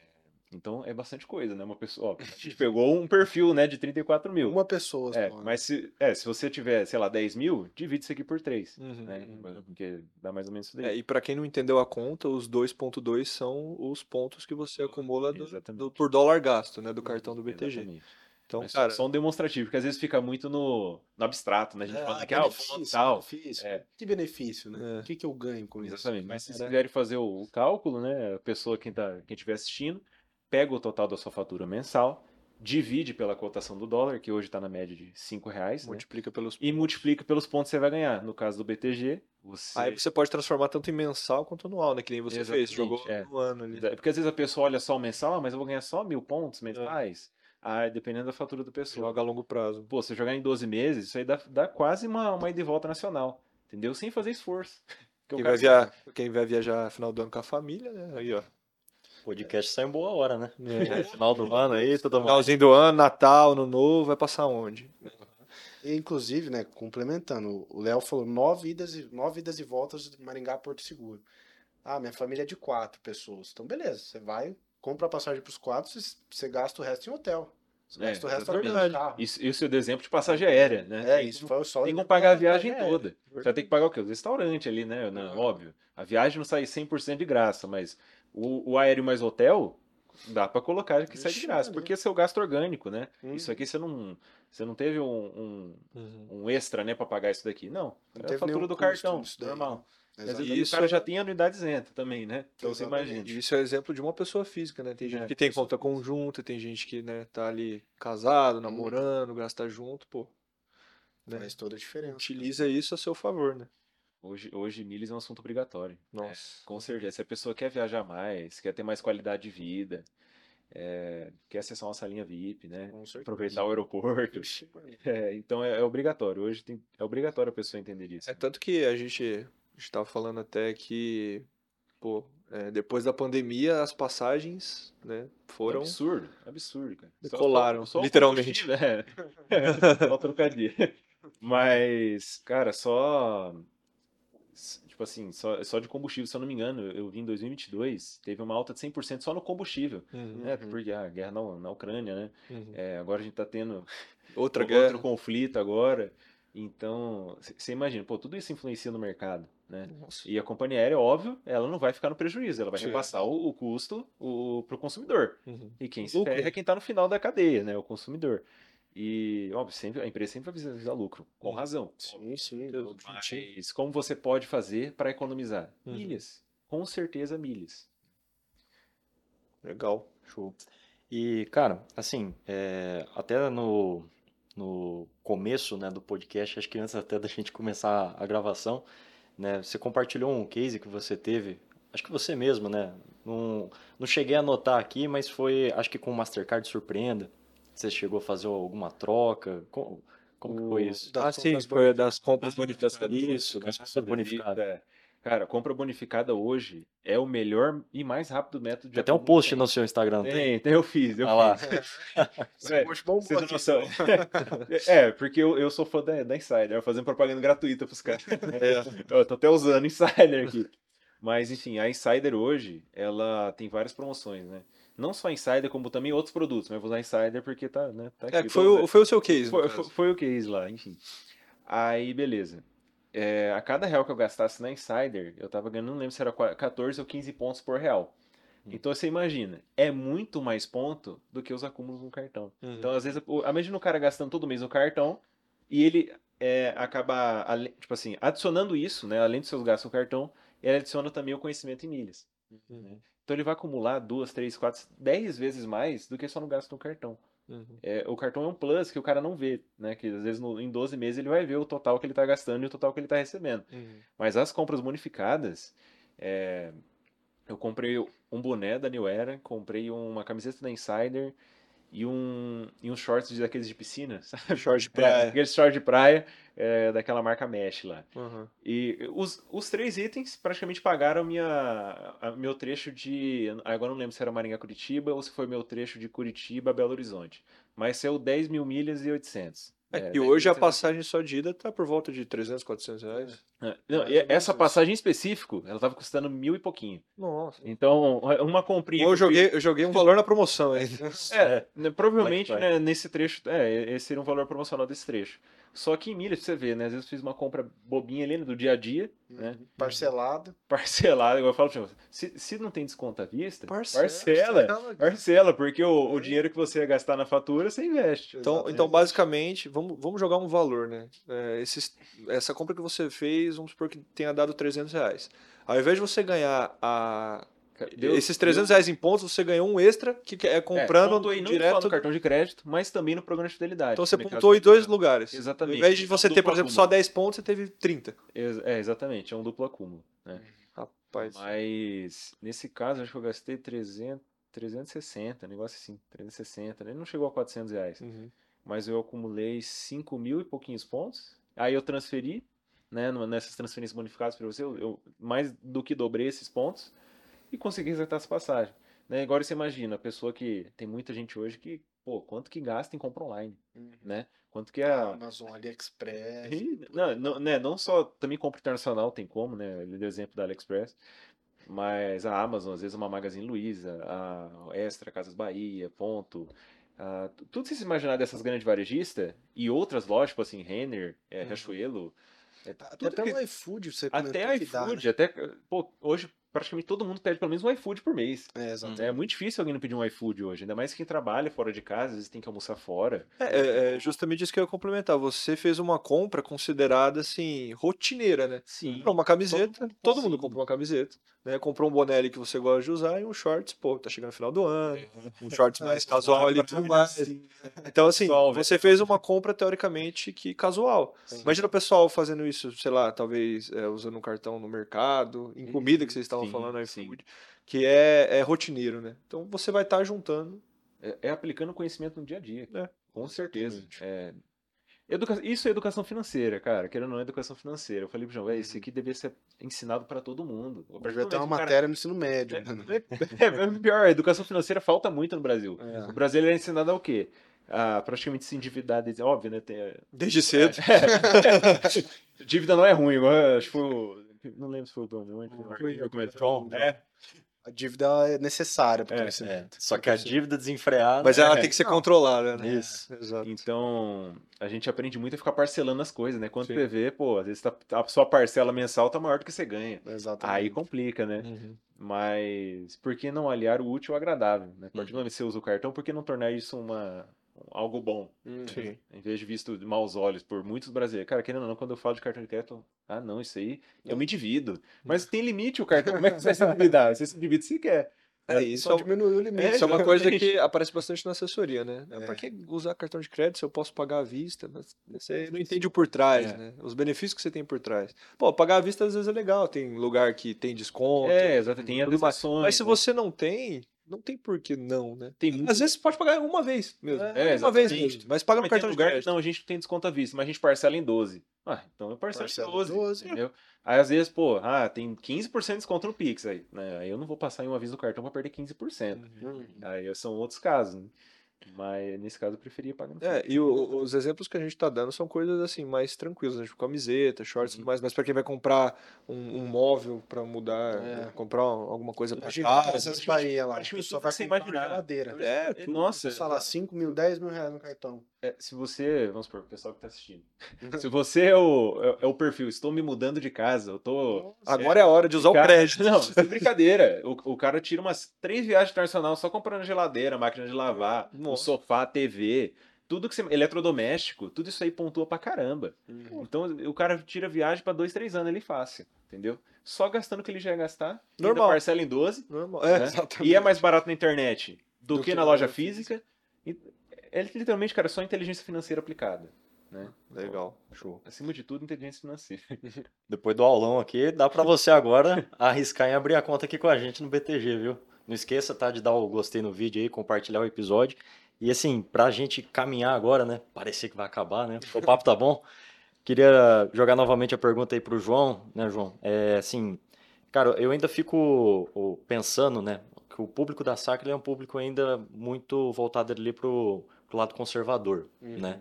Então é bastante coisa, né? Uma pessoa, ó, a gente pegou um perfil, né, de 34 mil. Uma pessoa É, né? mas se, é, se você tiver, sei lá, 10 mil, divide isso aqui por 3, Uhum, né? uhum. Porque dá mais ou menos isso daí. É, e para quem não entendeu a conta, os 2.2 são os pontos que você acumula do- Exatamente. do- por dólar gasto, né, do cartão do BTG. Exatamente. Então, Mas cara, só um demonstrativo, porque às vezes fica muito no, no abstrato, né? A gente fala que ah, tal. benefício. É. Que benefício, né? É. O que, que eu ganho com isso? Exatamente. Mas se vocês quiserem fazer o, o cálculo, né? A pessoa, quem, tá, quem estiver assistindo, pega o total da sua fatura mensal, divide pela cotação do dólar, que hoje está na média de 5 reais, né? multiplica pelos e multiplica pelos pontos que você vai ganhar. No caso do BTG, você. Aí você pode transformar tanto em mensal quanto anual, né? Que nem você fez, Exatamente, jogou é. no ano ali. Porque às vezes a pessoa olha só o mensal, ah, mas eu vou ganhar só mil pontos mensais. Ah, dependendo da fatura da pessoa. Joga a longo prazo. Pô, se jogar em 12 meses, isso aí dá, dá quase uma, uma ida e volta nacional. Entendeu? Sem fazer esforço. Quem cara- vai, viajar, quem vai viajar no final do ano com a família, né? Aí, ó. O podcast sai em boa hora, né? É. Final do ano aí, tudo mais. Finalzinho do ano, Natal, Ano Novo, vai passar onde? E, inclusive, né, complementando, o Léo falou nove idas, e, nove idas e voltas de Maringá a Porto Seguro. Ah, minha família é de quatro pessoas. Então, beleza, você vai, compra a passagem para os quatro, você, você gasta o resto em hotel. Você É, gasta o resto alugando carro. Isso, isso é o exemplo de passagem aérea, né? É, Tem isso foi só Tem exemplo pagar a viagem aérea. toda. Você vai ter que pagar o quê? O restaurante ali, né? Não. Óbvio. A viagem não sai 100% de graça, mas o, o aéreo mais hotel dá pra colocar que sai de graça, porque é seu gasto orgânico, né? Hum. Isso aqui você não, você não teve um, um, um extra, né, pra pagar isso daqui. Não. Não é a teve fatura do cartão, normal. Exato. Isso- o cara já tem anuidade isenta também, né? Então você imagina. Isso é exemplo de uma pessoa física, né? Tem gente É, que tem conta conjunta, tem gente que, né, tá ali casado, namorando, gasta junto, pô. Né? Faz toda a diferença. Utiliza isso a seu favor, né? Hoje, hoje milhas é um assunto obrigatório. Nossa. Com certeza. Se a pessoa quer viajar mais, quer ter mais qualidade de vida, é, quer acessar uma salinha VIP, né? Com certeza. Aproveitar o aeroporto. É, então é, é obrigatório. Hoje tem, é obrigatório a pessoa entender isso. É tanto que a gente estava falando até que, pô, é, depois da pandemia as passagens, né, foram absurdo, absurdo, cara. Decolaram, só- só literalmente. combustível, É, só o trocadilho. Mas, cara, só. Tipo assim, só, só de combustível, se eu não me engano, eu vi em 2022, teve uma alta de 100% só no combustível. Uhum, né? Porque a guerra na, na Ucrânia, né? uhum. É, agora a gente tá tendo outra outro guerra. conflito agora. Então, você imagina, pô, tudo isso influencia no mercado, né? Nossa. E a companhia aérea, óbvio, ela não vai ficar no prejuízo, ela vai Sim. repassar o, o custo o, pro consumidor. Uhum. E quem se ferra é quem tá no final da cadeia, né? O consumidor. E, óbvio, sempre, a empresa sempre vai visar lucro, com razão. Sim, sim. Mas como você pode fazer para economizar? Uhum. Milhas. Com certeza, milhas. Legal. Show. E, cara, assim, é, até no, no começo né, do podcast, acho que antes até da gente começar a gravação, né, você compartilhou um case que você teve, acho que você mesmo, né? Não, não cheguei a anotar aqui, mas foi, acho que com o Mastercard Surpreenda. Você chegou a fazer alguma troca? Como, como que foi isso? Ah, sim, foi das compras bonificadas. Isso, das compras bonificadas. É. Cara, compra bonificada hoje é o melhor e mais rápido método de Tem até um post no seu Instagram. tem. Tem, eu fiz. Eu Ah lá. fiz. Esse É, bombou Vocês não aqui, noção. então. É, porque eu, eu sou fã da, da Insider, fazendo propaganda gratuita pros caras. Eu tô até usando Insider aqui. Mas, enfim, a Insider hoje, ela tem várias promoções, né? Não só a Insider, como também outros produtos, mas eu vou usar a Insider porque tá, né, tá É, aqui. que foi, o, foi o seu case. foi, foi, foi o case lá, enfim. Aí, beleza. É, a cada real que eu gastasse na Insider, eu tava ganhando, não lembro se era qua- 14 ou 15 pontos por real. Então você imagina, é muito mais ponto do que os acúmulos no cartão. Uhum. Então, às vezes, imagina o cara gastando todo mês no cartão e ele é, acaba, tipo assim, adicionando isso, né? Além dos seus gastos no cartão, ele adiciona também o conhecimento em milhas. Uhum. Então ele vai acumular duas, três, quatro, dez vezes mais do que só no gasto no cartão. Uhum. É, o cartão é um plus que o cara não vê, né? Que às vezes no- em 12 meses ele vai ver o total que ele está gastando e o total que ele está recebendo. Uhum. Mas as compras bonificadas, é, eu comprei um boné da New Era, comprei uma camiseta da Insider e um, e uns shorts de- daqueles de piscina, sabe? Short de É, praia. aqueles shorts de praia é, daquela marca Mesh lá. Uhum. E os, os três itens praticamente pagaram minha, a- meu trecho de. Agora não lembro se era Maringá Curitiba ou se foi meu trecho de Curitiba a Belo Horizonte. Mas saiu 10 mil milhas e 800. É, É, que daí hoje a você- passagem só de ida tá por volta de 300, 400 reais. É, não, Mais e essa passagem em específico, ela tava custando mil e pouquinho. Nossa. Então, uma comprinha. Eu joguei, eu joguei um valor na promoção ainda. É, né, provavelmente né, nesse trecho, é, esse seria um valor promocional desse trecho. Só que em milhas, pra você ver, né? Às vezes eu fiz uma compra bobinha ali né, do dia a dia, né? Parcelado. Parcelada, igual eu falo pra você, se, se não tem desconto à vista, Parcela. parcela. Parcela, porque o, o dinheiro que você ia gastar na fatura, você investe. Então, Exatamente. então basicamente, vamos, vamos jogar um valor, né? É, esses- essa compra que você fez, vamos supor que tenha dado 300 reais. Ao invés de você ganhar a, Deu- esses 300 reais em pontos, você ganhou um extra que é comprando é, direto. no cartão de crédito, mas também no programa de fidelidade. Então você pontuou em do- dois lugares. Exatamente. Ao invés de você ter, por exemplo, acúmulo. só 10 pontos, você teve 30. Ex- É, exatamente, é um duplo acúmulo. Né? Rapaz. Mas nesse caso, acho que eu gastei 300, 360, negócio assim, 360, né? Não chegou a 400 reais. Uhum. Mas eu acumulei 5 mil e pouquinhos pontos. Aí eu transferi, né, nessas transferências bonificadas para você, eu, eu mais do que dobrei esses pontos e consegui resetar essa passagem. Né? Agora você imagina, a pessoa que tem muita gente hoje que, pô, quanto que gasta em compra online, né? Quanto que a, Amazon, AliExpress. Ih, Não, não, né, não só também compra internacional tem como, né? Ele deu exemplo da AliExpress, mas a Amazon, às vezes uma Magazine Luiza, a Extra, Casas Bahia, Ponto, a- tu- tudo se imaginar dessas grandes varejistas e outras lojas, tipo assim, Renner, é, Uhum. Riachuelo, é, Até tudo pelo que- iFood você até dá, iFood, né? até, pô, hoje praticamente todo mundo pede pelo menos um iFood por mês. É. É muito difícil alguém não pedir um iFood hoje, ainda mais quem trabalha fora de casa, às vezes tem que almoçar fora. É, é, é justamente isso que eu ia complementar. Você fez uma compra considerada assim, rotineira, né? Sim. Comprou uma camiseta, todo, Sim. mundo comprou uma camiseta, né? Comprou um boné ali que você gosta de usar e um shorts, pô, tá chegando no final do ano, um shorts mais casual ali tudo mais. Então, assim, você fez uma compra teoricamente que casual. Sim. Imagina o pessoal fazendo isso, sei lá, talvez é, usando um cartão no mercado, em comida que vocês estavam Sim, falando iFood, que é, é rotineiro, né? Então você vai estar juntando. É, é aplicando conhecimento no dia a dia. É, com certeza. É, educa- Isso é educação financeira, cara. Querendo ou não, é educação financeira. Eu falei pro João, "Véi, isso aqui deveria ser ensinado pra todo mundo. Devia ter uma cara- matéria no ensino médio. É, né? é, é pior, a educação financeira falta muito no Brasil. É. O Brasil é ensinado ao quê? A praticamente se endividar, desde- óbvio, né? Tem, Desde cedo. dívida não é ruim, igual, acho que foi o. Não lembro se foi o Bruno. onde foi o comentário. João. É, A dívida é necessária para o É, crescimento. Só que a dívida desenfreada. Mas ela É. tem que ser Não. controlada, né? Isso. Exato. Então, a gente aprende muito a ficar parcelando as coisas, né? Quando Sim. vê, pô, às vezes tá- a sua parcela mensal tá maior do que você ganha. Exatamente. Aí complica, né? Uhum. Mas por que não aliar o útil ao agradável? Né? A Uhum. partir do momento que você usa o cartão, por que não tornar isso uma, algo bom? Sim. Em vez de visto de maus olhos por muitos brasileiros. Cara, querendo ou não, quando eu falo de cartão de crédito, ah, não, isso aí, eu me divido. Mas tem limite o cartão. Como é que você vai se endividar? Você se endivida se quer. É, isso Só é, diminuiu o limite. isso é uma coisa que aparece bastante na assessoria, né? É. Pra que usar cartão de crédito se eu posso pagar à vista? Mas Você não entende o por trás, É. né? Os benefícios que você tem por trás. Pô, pagar à vista às vezes é legal, tem lugar que tem desconto. É, exato. Tem tudo mais. ações. Mas se você não tem, não tem por que não, né? Tem muito Às vezes você pode pagar uma vez mesmo. É, uma vez mesmo. Mas paga no cartão de lugar crédito. Não, a gente tem desconto à vista, mas a gente parcela em 12. Ah, então eu parcelo Parcela em em 12, 12. entendeu? Aí às vezes, pô, ah, tem 15% de desconto no Pix aí, né? Aí eu não vou passar em uma vez no cartão pra perder 15%. Hum. Aí são outros casos, né? Mas nesse caso eu preferia pagar no É, e o- os exemplos que a gente tá dando são coisas assim, mais tranquilas, né? Tipo camiseta, shorts e tudo mais, mas pra quem vai comprar um, um móvel pra mudar, É. comprar alguma coisa Hoje, casa. essas Bahia lá, a praticamente pessoa tudo vai que comprar uma imaginar. geladeira. É, É, Nossa, Sei lá, 5 mil, 10 mil reais no cartão. É, se você, vamos supor, o pessoal que tá assistindo, se você é o, é, é o perfil, estou me mudando de casa, eu tô... Agora é a hora de usar o Cara, crédito. Não, sem brincadeira. O, o cara tira umas três viagens internacional só comprando geladeira, máquina de lavar, Nossa. sofá, TV, tudo que você. Eletrodoméstico, tudo isso aí pontua pra caramba. Então o cara tira viagem pra dois, três anos ali fácil, entendeu? Só gastando o que ele já ia gastar. Normal. parcela em 12. Normal. É, né? exatamente. E é mais barato na internet do, Do que, que na loja loja física. É literalmente, cara, só inteligência financeira aplicada. Né? Legal, show. Acima de tudo, inteligência financeira. Depois do aulão aqui, dá pra você agora arriscar em abrir a conta aqui com a gente no BTG, viu? Não esqueça, tá, de dar o gostei no vídeo aí, compartilhar o episódio. E assim, pra gente caminhar agora, né? Parecer que vai acabar, né? O papo tá bom. Queria jogar novamente a pergunta aí pro João, né, João? É assim, cara, eu ainda fico pensando, né? Que o público da Sacra ele é um público ainda muito voltado ali pro, pro lado conservador, Uhum. né?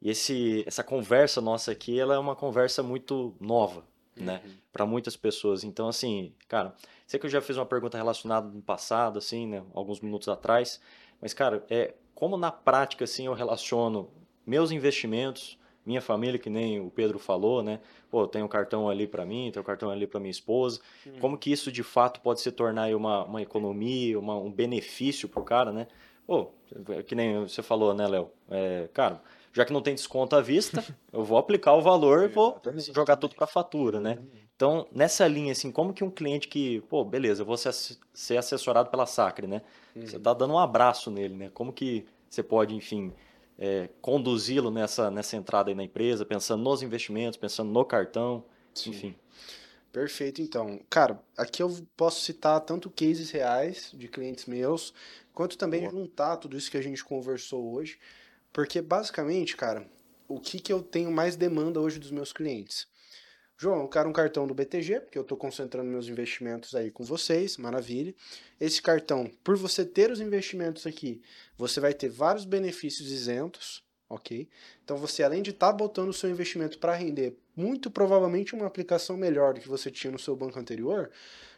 E esse, essa conversa nossa aqui, ela é uma conversa muito nova, né? Para muitas pessoas. Então, assim, cara, sei que eu já fiz uma pergunta relacionada no passado, assim, né? Alguns minutos atrás. Mas, cara, é como na prática, assim, eu relaciono meus investimentos, minha família, que nem o Pedro falou, né? Pô, tem um cartão ali para mim, tem um cartão ali para minha esposa. Hum. Como que isso de fato pode se tornar uma, uma economia, uma, um benefício pro cara, né? Pô, que nem você falou, né, Léo? É, cara, já que não tem desconto à vista, eu vou aplicar o valor e vou jogar tudo para fatura, né? Então, nessa linha, assim, como que um cliente que, pô, beleza, eu vou ser assessorado pela Sacre, né? Uhum. Você tá dando um abraço nele, né? Como que você pode, enfim, é, conduzi-lo nessa, nessa entrada aí na empresa, pensando nos investimentos, pensando no cartão, Sim. enfim. Perfeito, então. Cara, aqui eu posso citar tanto cases reais de clientes meus, quanto também Boa. juntar tudo isso que a gente conversou hoje porque basicamente, cara, o que, que eu tenho mais demanda hoje dos meus clientes? João, eu quero um cartão do BTG, porque eu estou concentrando meus investimentos aí com vocês, maravilha. Esse cartão, por você ter os investimentos aqui, você vai ter vários benefícios isentos, ok? Então você, além de estar tá botando o seu investimento para render, muito provavelmente uma aplicação melhor do que você tinha no seu banco anterior,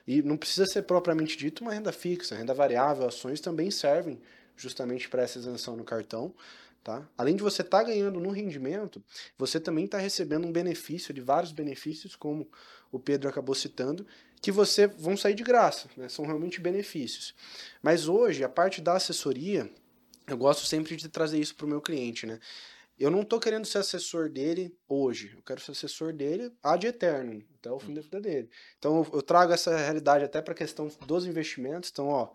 e não precisa ser propriamente dito uma renda fixa, renda variável, ações também servem justamente para essa isenção no cartão. Tá? Além de você estar tá ganhando no rendimento, você também está recebendo um benefício, de vários benefícios, como o Pedro acabou citando, que você vão sair de graça, né? são realmente benefícios. Mas hoje, a parte da assessoria, eu gosto sempre de trazer isso para o meu cliente. Né? Eu não estou querendo ser assessor dele hoje, eu quero ser assessor dele ad eterno, até o fim da vida dele. Então eu trago essa realidade até para a questão dos investimentos. Então, ó,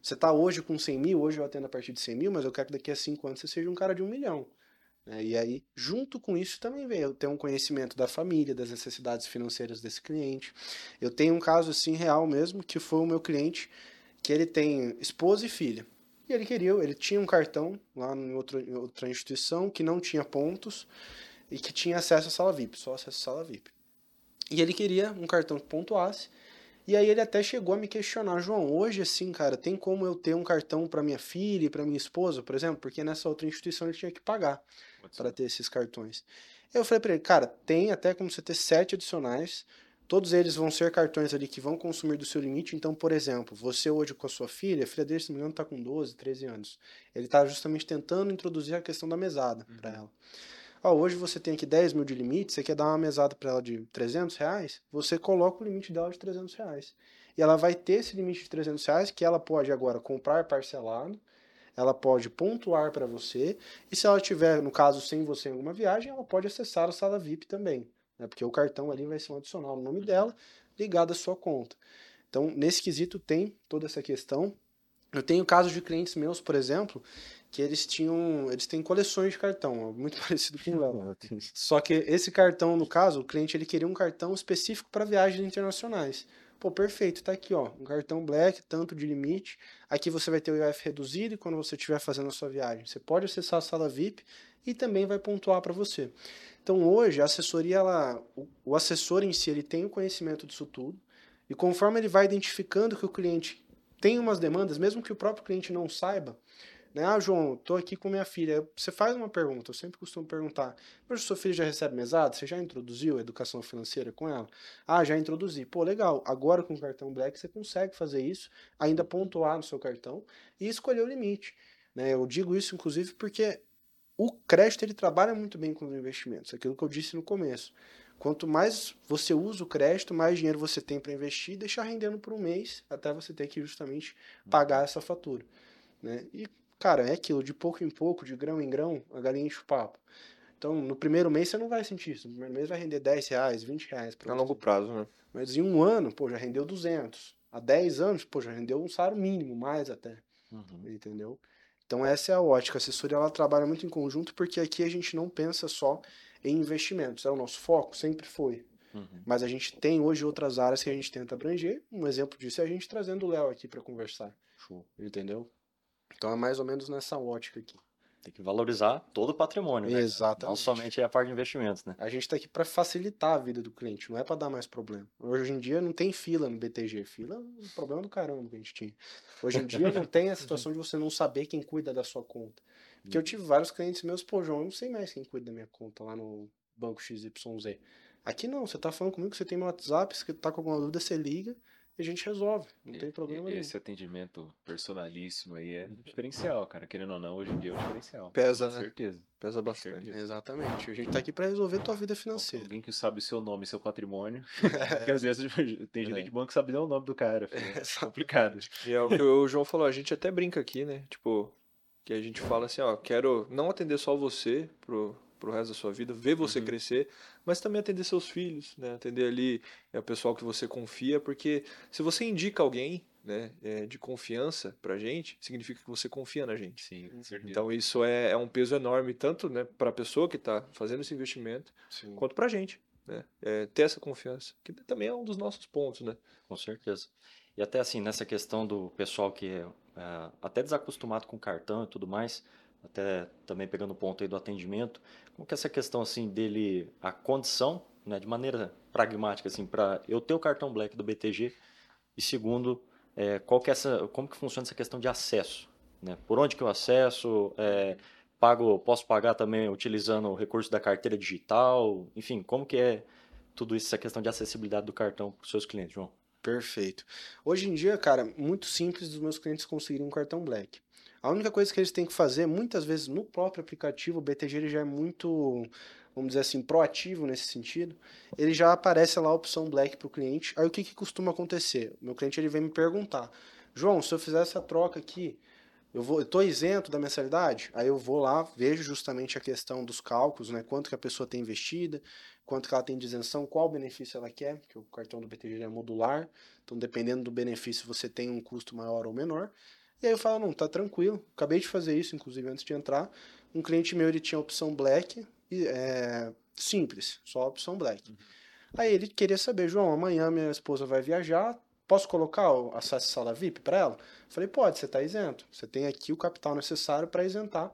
você está hoje com 100 mil, hoje eu atendo a partir de 100 mil, mas eu quero que daqui a 5 anos você seja um cara de um milhão. Né? E aí, junto com isso, também vem eu ter um conhecimento da família, das necessidades financeiras desse cliente. Eu tenho um caso assim real mesmo, que foi o meu cliente, que ele tem esposa e filha. E ele queria, ele tinha um cartão lá em outra, em outra instituição que não tinha pontos e que tinha acesso à sala VIP, só acesso à sala VIP. E ele queria um cartão que pontuasse e aí ele até chegou a me questionar, João, hoje assim, cara, tem como eu ter um cartão para minha filha e para minha esposa, por exemplo? Porque nessa outra instituição ele tinha que pagar para ter esses cartões. Eu falei para ele, cara, tem até como você ter sete adicionais, todos eles vão ser cartões ali que vão consumir do seu limite. Então, por exemplo, você hoje com a sua filha, a filha dele, se não me engano, está com 12, 13 anos. Ele está justamente tentando introduzir a questão da mesada uhum. para ela. Oh, hoje você tem aqui 10 mil de limite, você quer dar uma mesada para ela de 300 reais, você coloca o limite dela de 300 reais. E ela vai ter esse limite de 300 reais que ela pode agora comprar parcelado, ela pode pontuar para você, e se ela tiver, no caso, sem você em alguma viagem, ela pode acessar a sala VIP também, né? porque o cartão ali vai ser um adicional no nome dela, ligado à sua conta. Então, nesse quesito tem toda essa questão. Eu tenho casos de clientes meus, por exemplo, que eles tinham, eles têm coleções de cartão, muito parecido com o Léo. Só que esse cartão, no caso, o cliente ele queria um cartão específico para viagens internacionais. Pô, perfeito, tá aqui, ó, um cartão Black, tanto de limite. Aqui você vai ter o IOF reduzido e quando você estiver fazendo a sua viagem, você pode acessar a sala VIP e também vai pontuar para você. Então, hoje a assessoria ela, o, assessor em si, ele tem o conhecimento disso tudo. E conforme ele vai identificando que o cliente tem umas demandas, mesmo que o próprio cliente não saiba, né? Ah, João, tô aqui com minha filha. Você faz uma pergunta, eu sempre costumo perguntar. Mas sua filha já recebe mesada? Você já introduziu a educação financeira com ela? Ah, já introduzi. Pô, legal. Agora com o cartão Black você consegue fazer isso, ainda pontuar no seu cartão e escolher o limite. Né? Eu digo isso, inclusive, porque o crédito ele trabalha muito bem com os investimentos. Aquilo que eu disse no começo. Quanto mais você usa o crédito, mais dinheiro você tem para investir e deixar rendendo por um mês, até você ter que justamente pagar essa fatura. Né? E Cara, é aquilo, de pouco em pouco, de grão em grão, a galinha enche o papo. Então, no primeiro mês você não vai sentir isso. No primeiro mês vai render 10 reais, 20 reais. A longo prazo, né? Mas em um ano, pô, já rendeu 200. Há 10 anos, pô, já rendeu um salário mínimo, mais até. Uhum. Entendeu? Então, essa é a ótica. A assessoria, ela trabalha muito em conjunto, porque aqui a gente não pensa só em investimentos. É o nosso foco, sempre foi. Uhum. Mas a gente tem hoje outras áreas que a gente tenta abranger. Um exemplo disso é a gente trazendo o Léo aqui para conversar. Show. Entendeu? Então é mais ou menos nessa ótica aqui. Tem que valorizar todo o patrimônio, né? Exatamente. Não somente a parte de investimentos, né? A gente está aqui para facilitar a vida do cliente, não é para dar mais problema. Hoje em dia não tem fila no BTG. Fila é um problema do caramba que a gente tinha. Hoje em dia não tem a situação de você não saber quem cuida da sua conta. Porque eu tive vários clientes meus, pô, João, eu não sei mais quem cuida da minha conta lá no banco XYZ. Aqui não, você tá falando comigo, você tem meu WhatsApp, se tá com alguma dúvida, você liga a gente resolve. Não tem problema nenhum. Esse atendimento personalíssimo aí é diferencial, cara. Querendo ou não, hoje em dia é um diferencial. Pesa, Com né? certeza. Pesa bastante. Exatamente. A gente tá aqui para resolver tua vida financeira. Alguém que sabe o seu nome e seu patrimônio. Porque às vezes tem gerente de banco que sabe nem o nome do cara. filho. É complicado. E é o que o João falou, a gente até brinca aqui, né? Tipo, que a gente fala assim, ó, quero não atender só você pro, pro resto da sua vida, ver você Uhum. crescer, mas também atender seus filhos, né? Atender ali é o pessoal que você confia, porque se você indica alguém, né, é, de confiança pra gente, significa que você confia na gente. Sim, com certeza. Então isso é, é um peso enorme, tanto né, para a pessoa que está fazendo esse investimento, Sim. quanto para a gente. Né? É, ter essa confiança, que também é um dos nossos pontos. Né? Com certeza. E até assim, nessa questão do pessoal que é, é, até desacostumado com cartão e tudo mais, até também pegando o ponto aí do atendimento, como que é essa questão assim dele, a condição, né, de maneira pragmática, assim, para eu ter o cartão Black do BTG, e segundo, é, qual que é essa, como que funciona essa questão de acesso, né? Por onde que eu acesso, é, pago, posso pagar também utilizando o recurso da carteira digital, enfim, como que é tudo isso, essa questão de acessibilidade do cartão para os seus clientes, João? Perfeito. Hoje em dia, cara, muito simples dos meus clientes conseguirem um cartão Black. A única coisa que eles têm que fazer, muitas vezes no próprio aplicativo, o BTG ele já é muito, vamos dizer assim, proativo nesse sentido. Ele já aparece lá a opção Black para o cliente. Aí o que, que costuma acontecer? O meu cliente ele vem me perguntar: João, se eu fizer essa troca aqui, eu tô isento da mensalidade? Aí eu vou lá, vejo justamente a questão dos cálculos, né? Quanto que a pessoa tem investida, quanto que ela tem de isenção, qual benefício ela quer, porque o cartão do BTG é modular, então dependendo do benefício você tem um custo maior ou menor. E aí eu falo, não, tá tranquilo, acabei de fazer isso, inclusive antes de entrar, um cliente meu ele tinha a opção Black, e, é, simples, só a opção Black. Aí ele queria saber, João, amanhã minha esposa vai viajar, posso colocar o acesso à sala VIP para ela? Falei, pode, você está isento. Você tem aqui o capital necessário para isentar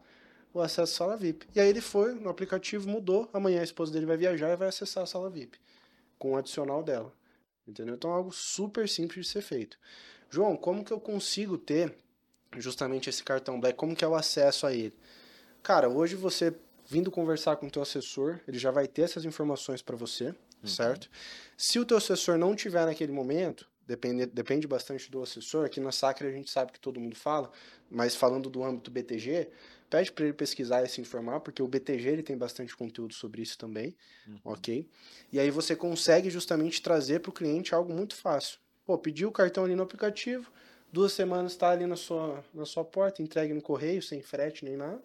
o acesso à sala VIP. E aí ele foi no aplicativo, mudou. Amanhã a esposa dele vai viajar e vai acessar a sala VIP com o adicional dela. Entendeu? Então é algo super simples de ser feito. João, como que eu consigo ter justamente esse cartão Black? Como que é o acesso a ele? Cara, hoje você vindo conversar com o teu assessor, ele já vai ter essas informações para você, certo? Se o teu assessor não tiver naquele momento, depende, depende bastante do assessor. Aqui na Sacra a gente sabe que todo mundo fala, mas falando do âmbito BTG, pede para ele pesquisar e se informar, porque o BTG ele tem bastante conteúdo sobre isso também, ok? E aí você consegue justamente trazer para o cliente algo muito fácil. Pô, pediu o cartão ali no aplicativo, duas semanas está ali na sua, na sua porta, entregue no correio, sem frete nem nada.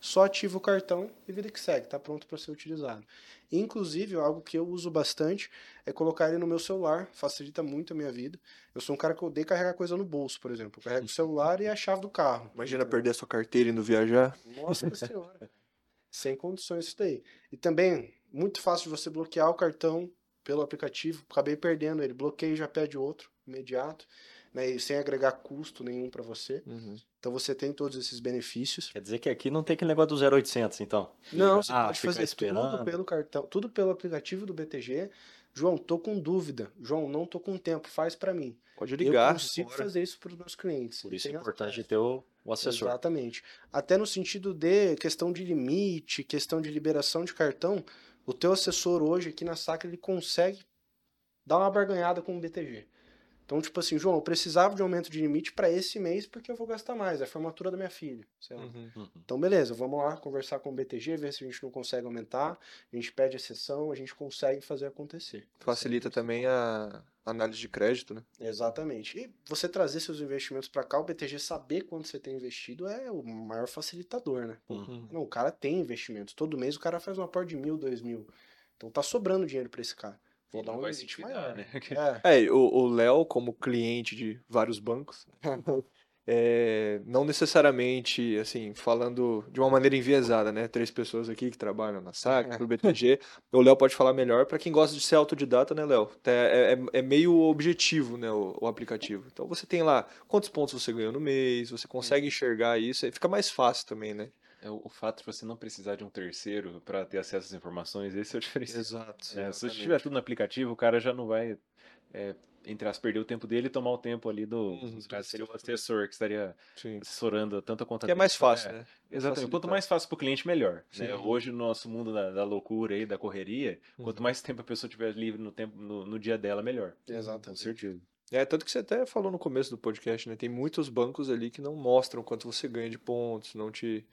Só ativa o cartão e vida que segue, está pronto para ser utilizado. Inclusive, algo que eu uso bastante é colocar ele no meu celular, facilita muito a minha vida. Eu sou um cara que odeia carregar coisa no bolso, por exemplo. Eu carrego o celular e a chave do carro. Imagina perder a sua carteira indo viajar. Nossa senhora. Sem condições isso daí. E também, muito fácil de você bloquear o cartão pelo aplicativo. Acabei perdendo ele. Bloqueei e já pede outro, imediato. Né, e sem agregar custo nenhum para você. Uhum. Então você tem todos esses benefícios. Quer dizer que aqui não tem aquele negócio do 0800, então. Não, você Ah, pode fazer tudo esperando. pelo cartão, tudo pelo aplicativo do BTG. João, tô com dúvida. João, não tô com tempo, faz para mim. Pode ligar. Eu consigo agora. fazer isso para os meus clientes. Por isso é importante ter o, o assessor. Exatamente. Até no sentido de questão de limite, questão de liberação de cartão, o teu assessor hoje aqui na Sacra ele consegue dar uma barganhada com o BTG. Então, tipo assim, João, eu precisava de aumento de limite para esse mês porque eu vou gastar mais, é a formatura da minha filha. sei lá. Uhum. Uhum. Então, beleza, vamos lá conversar com o BTG, ver se a gente não consegue aumentar, a gente pede exceção, a gente consegue fazer acontecer. Facilita também a análise de crédito, né? Exatamente. E você trazer seus investimentos para cá, o BTG saber quanto você tem investido é o maior facilitador, né? Uhum. Não, o cara tem investimentos. Todo mês o cara faz um aporte de mil, dois mil. Então tá sobrando dinheiro para esse cara. Vou dar não um vai se maior. endividar, né? É, É, o Léo, como cliente de vários bancos, é, não necessariamente, assim, falando de uma maneira enviesada, né? Três pessoas aqui que trabalham na SAC, no BTG. O Léo pode falar melhor. Para quem gosta de ser autodidata, né, Léo? É, é- é meio objetivo, né, o, o aplicativo. Então você tem lá quantos pontos você ganhou no mês, você consegue enxergar isso, aí fica mais fácil também, né? É o, o fato de você não precisar de um terceiro para ter acesso às informações, esse é o diferencial. Exato. É, se você tiver tudo no aplicativo, o cara já não vai, é, entre as perder o tempo dele e tomar o tempo ali do. Uhum. caso, seria o assessor que estaria Sim. assessorando tanto a conta Que é mais fácil, É, né? Exatamente. Quanto Facilitar. mais fácil para o cliente, melhor. né? Hoje, no nosso mundo da, da loucura aí, da correria, quanto Uhum. mais tempo a pessoa tiver livre no, tempo, no, no dia dela, melhor. Com Exatamente. certeza. É, tanto que você até falou no começo do podcast, né? Tem muitos bancos ali que não mostram quanto você ganha de pontos, não te,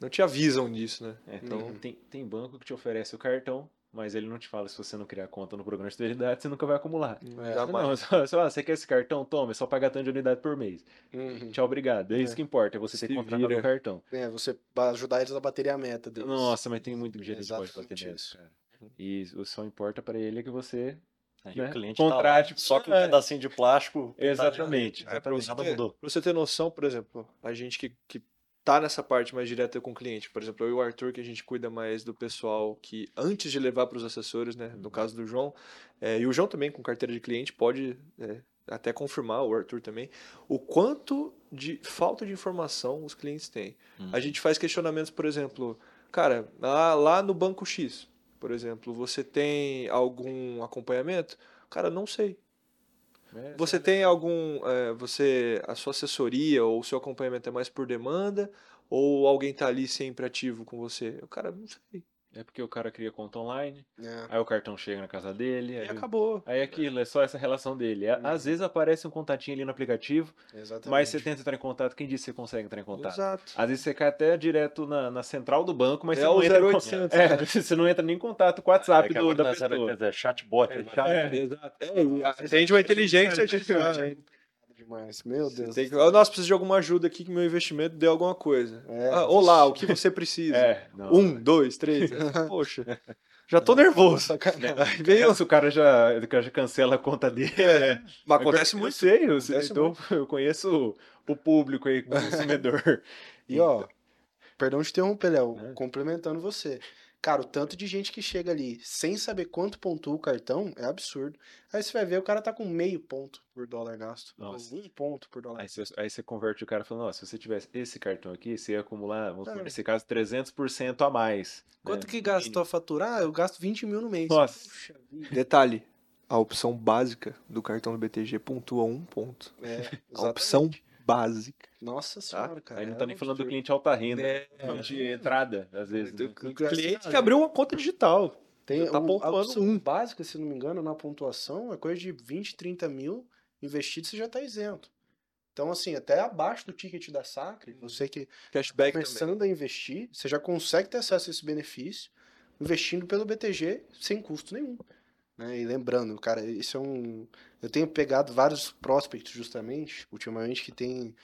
não te avisam disso, né? É, então, Uhum. tem, tem banco que te oferece o cartão, mas ele não te fala se você não criar conta no programa de fidelidade, você nunca vai acumular. É, Jamais. Não, só, só, você quer esse cartão? Toma, é só pagar tanto de unidade por mês. Uhum. Tchau, obrigado. É isso É. que importa, é você ter Se contratado vira. o cartão. É, você vai ajudar eles a baterem a meta deles. Nossa, mas tem muito jeito de pode bater isso. cara. E o só importa pra ele é que você Aí né, o cliente tá lá, contrate. só com um É, pedacinho de plástico. Exatamente. É, pra, exatamente. você Nada ter, mudou. pra você ter noção, por exemplo, a gente que, que tá nessa parte mais direta com o cliente, por exemplo, eu e o Arthur, que a gente cuida mais do pessoal que antes de levar para os assessores, né? No caso do João, é, e o João também com carteira de cliente pode é, até confirmar, o Arthur também, o quanto de falta de informação os clientes têm. Hum. A gente faz questionamentos, por exemplo, cara, lá, lá no banco X, por exemplo, você tem algum acompanhamento? Cara, não sei. É, Você tem algum. é, você. A sua assessoria ou o seu acompanhamento é mais por demanda? Ou alguém tá ali sempre ativo com você? O cara não sei. É porque o cara cria conta online, É. aí o cartão chega na casa dele, E aí, acabou. aí aquilo, é só essa relação dele. Às vezes aparece um contatinho ali no aplicativo, Exatamente. mas você tenta entrar em contato, quem disse que você consegue entrar em contato? Exato. Às vezes você cai até direto na, na central do banco, mas É você o não entra em con- 0800, É, você não entra nem em contato com o WhatsApp É do, da pessoa. quer dizer, chatbot. né? É, exato. É, atende uma inteligência artificial. Demais. Meu Você Deus. tem que, "Ah, nossa, preciso de alguma ajuda aqui que meu investimento deu alguma coisa. É. Ah, olá, o que você precisa? É, não. Um, dois, três. Poxa, já tô nervoso. Sacanagem. Aí veio. Se o cara já, o cara já cancela a conta dele. É, mas acontece eu muito. sei, eu, sei, Acontece então eu conheço o, o público aí, o consumidor. E ó, perdão de interromper, Léo, É. complementando você. Cara, o tanto de gente que chega ali sem saber quanto pontua o cartão é absurdo. Aí você vai ver, o cara tá com meio ponto por dólar gasto. Nossa. Um ponto por dólar. Aí você, aí você converte o cara falando, ó, se você tivesse esse cartão aqui, você ia acumular, vamos supor, É. nesse caso, 300% a mais. Quanto né, que gastou a faturar? Eu gasto 20 mil no mês. Nossa. Puxa vida. Detalhe: a opção básica do cartão do BTG pontua um ponto. É, A opção básica. Nossa senhora, cara. Aí não tá nem falando do cliente alta renda, É. de entrada, às vezes. né? O cliente que abriu uma conta digital. Tem tá o- a pontuando opção um. básica, se não me engano, na pontuação é coisa de 20, 30 mil investido, você já tá isento. Então, assim, até abaixo do ticket da Sacre, você que Cashback também. começando a investir, você já consegue ter acesso a esse benefício investindo pelo BTG sem custo nenhum. Né? E lembrando, cara, isso é um. Eu tenho pegado vários prospects, justamente, ultimamente, que tem.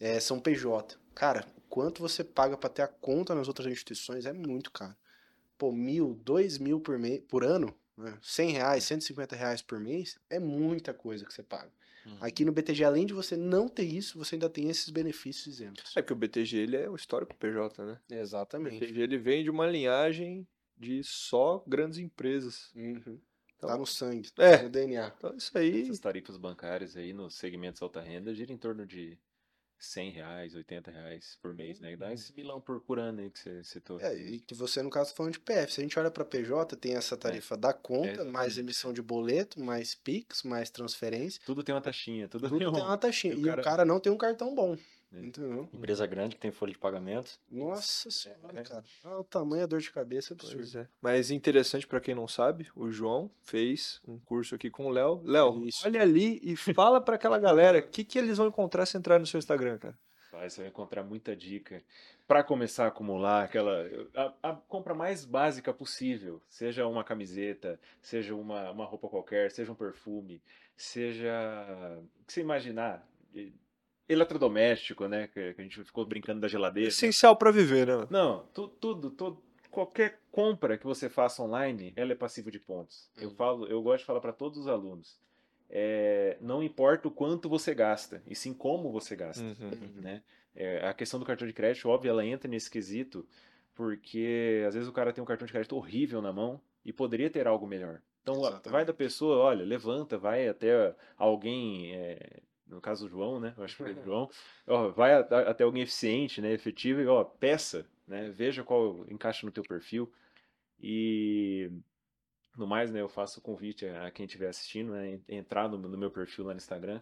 é, são PJ. Cara, o quanto você paga para ter a conta nas outras instituições é muito caro. Pô, mil, dois mil por, mês, por ano, né? 100 reais, 150 reais por mês, é muita coisa que você paga. Uhum. Aqui no BTG, além de você não ter isso, você ainda tem esses benefícios isentos. É porque o BTG ele é o histórico PJ, né? O Exatamente. BTG ele vem de uma linhagem de só grandes empresas. Uhum. Então, Tá no sangue, É. tá no DNA. então isso aí. Essas tarifas bancárias aí nos segmentos alta renda giram em torno de 100 reais, 80 reais por mês, né? Dá esse milão por, por ano aí que você citou. É, e que você, no caso, tá falando de PF. Se a gente olha para PJ, tem essa tarifa da conta, exatamente. mais emissão de boleto, mais PIX, mais transferência. Tudo tem uma taxinha, tudo, Tudo tem um... tem uma taxinha. e E o o cara- cara não tem um cartão bom. É. Entendeu? Empresa grande que tem folha de pagamento. Nossa senhora, é. cara. Ah, o tamanho da dor de cabeça é absurdo. é. Mas interessante pra quem não sabe, o João fez um curso aqui com o Léo. Léo, olha ali e fala pra aquela galera o que, que eles vão encontrar se entrar no seu Instagram, cara. Vai, você vai encontrar muita dica para começar a acumular aquela a, a compra mais básica possível, seja uma camiseta, seja uma, uma roupa qualquer, seja um perfume, seja o que você imaginar, eletrodoméstico, né? Que, que a gente ficou brincando da geladeira. Essencial pra viver, né? Não, tu- tudo, tudo, qualquer compra que você faça online, ela é passiva de pontos. Eu Uhum. falo, eu gosto de falar para todos os alunos. é, não importa o quanto você gasta, e sim como você gasta Uhum. né? É, a questão do cartão de crédito, óbvio, ela entra nesse quesito, porque às vezes o cara tem um cartão de crédito horrível na mão e poderia ter algo melhor. Então Exatamente. vai da pessoa, olha, levanta, vai até alguém, é, no caso do João, né? Eu acho que foi o João, ó, vai a- a- até alguém eficiente, né? Efetivo e ó, peça né? Veja qual encaixa no teu perfil. E no mais, né, eu faço o convite a quem estiver assistindo, né, entrar no, no meu perfil lá no Instagram.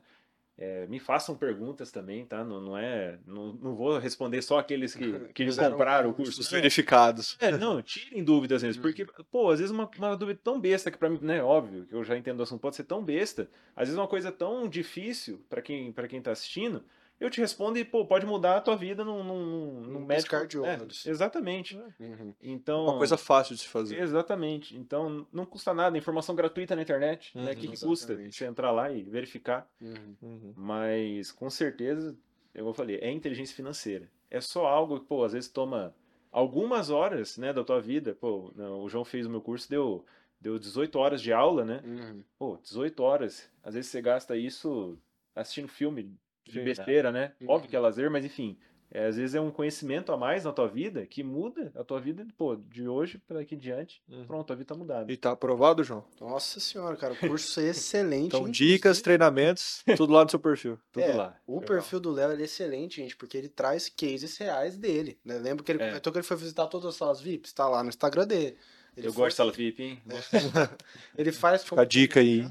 É, me façam perguntas também, tá? Não, não é. Não, não vou responder só aqueles que, que compraram o curso. Os Não, verificados. é, não, tirem dúvidas mesmo. Porque, pô, às vezes uma, uma dúvida tão besta que pra mim, né, óbvio, que eu já entendo o assunto, pode ser tão besta. Às vezes uma coisa tão difícil pra quem, pra quem tá assistindo, eu te respondo e, pô, pode mudar a tua vida num, num, num Um médico. de É, exatamente. Uhum. Então. Uma coisa fácil de se fazer. Exatamente. Então, não custa nada. Informação gratuita na internet, né? O Uhum, que, que custa você entrar lá e verificar? Uhum. Uhum. Mas, com certeza, eu falei, é inteligência financeira. É só algo que, pô, às vezes toma algumas horas, né, da tua vida. Pô, não, o João fez o meu curso, deu, deu 18 horas de aula, né? Uhum. Pô, 18 horas. Às vezes você gasta isso assistindo filme de besteira, né? Uhum. Óbvio que é lazer, mas enfim. é, às vezes é um conhecimento a mais na tua vida que muda a tua vida, pô, de hoje para daqui em diante. Uhum. Pronto, a vida tá mudada. E tá aprovado, João? Nossa senhora, cara, o curso é excelente. Então, inclusive- dicas, treinamentos, tudo lá no seu perfil. Tudo É, lá. O perfil do Léo é excelente, gente, porque ele traz cases reais dele. Né? Lembra que ele É. comentou que ele foi visitar todas as salas VIPs? Tá lá no Instagram dele. Ele Eu foi- gosto de sala VIP, hein? Ele faz. Fica a dica aí.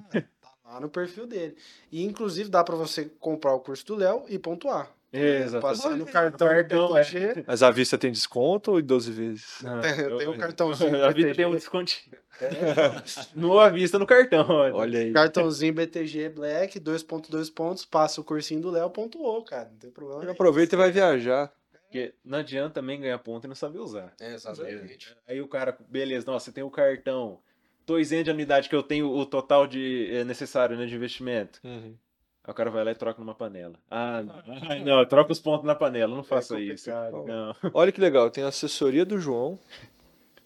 Lá no perfil dele. E inclusive dá pra você comprar o curso do Léo e pontuar. Exatamente. Passando o cartão Cartão, é. BTG. Mas a vista tem desconto ou em 12 vezes? Não, eu- tem um cartãozinho. A BTG, tem um descontinho. No à vista no cartão. olha. Olha aí. Cartãozinho BTG Black, 2.2 pontos, passa o cursinho do Léo, pontuou, cara. Não tem problema. Aproveita e vai viajar. Porque não adianta também ganhar ponto e não saber usar. É, exatamente. Aí o cara, beleza, nossa, você tem o cartão. Tô isento de anuidade que eu tenho o total de é, necessário né, de investimento. Uhum. Aí o cara vai lá e troca numa panela. Ah, não, troca os pontos na panela, não faça isso. complicado. Não. Olha que legal, tem a assessoria do João.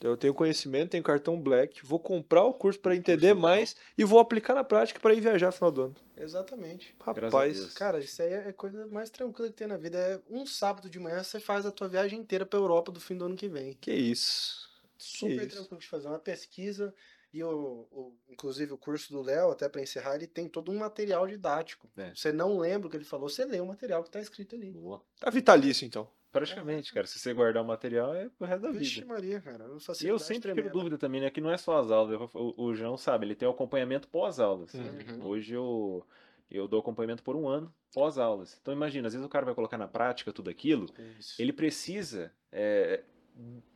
Eu tenho conhecimento, tenho cartão Black. Vou comprar o curso para entender mais e vou aplicar na prática para ir viajar no final do ano. Exatamente. Rapaz. Cara, isso aí é a coisa mais tranquila que tem na vida. É um sábado de manhã você faz a tua viagem inteira pra Europa do fim do ano que vem. que isso. Super isso. tranquilo de fazer uma pesquisa. E o, o- inclusive o curso do Léo, até pra encerrar, ele tem todo um material didático. É. Você não lembra o que ele falou, você lê o material que tá escrito ali. Boa. Tá vitalício, então. Praticamente, cara. Se você guardar o material, é pro resto da Vixe vida. Maria, cara. E eu sempre tiro dúvida também, né? Que não é só as aulas. Eu- O, o João sabe, ele tem o acompanhamento pós-aulas. Uhum. Hoje eu, eu dou acompanhamento por um ano pós-aulas. Então imagina, às vezes o cara vai colocar na prática tudo aquilo, Isso. ele precisa é,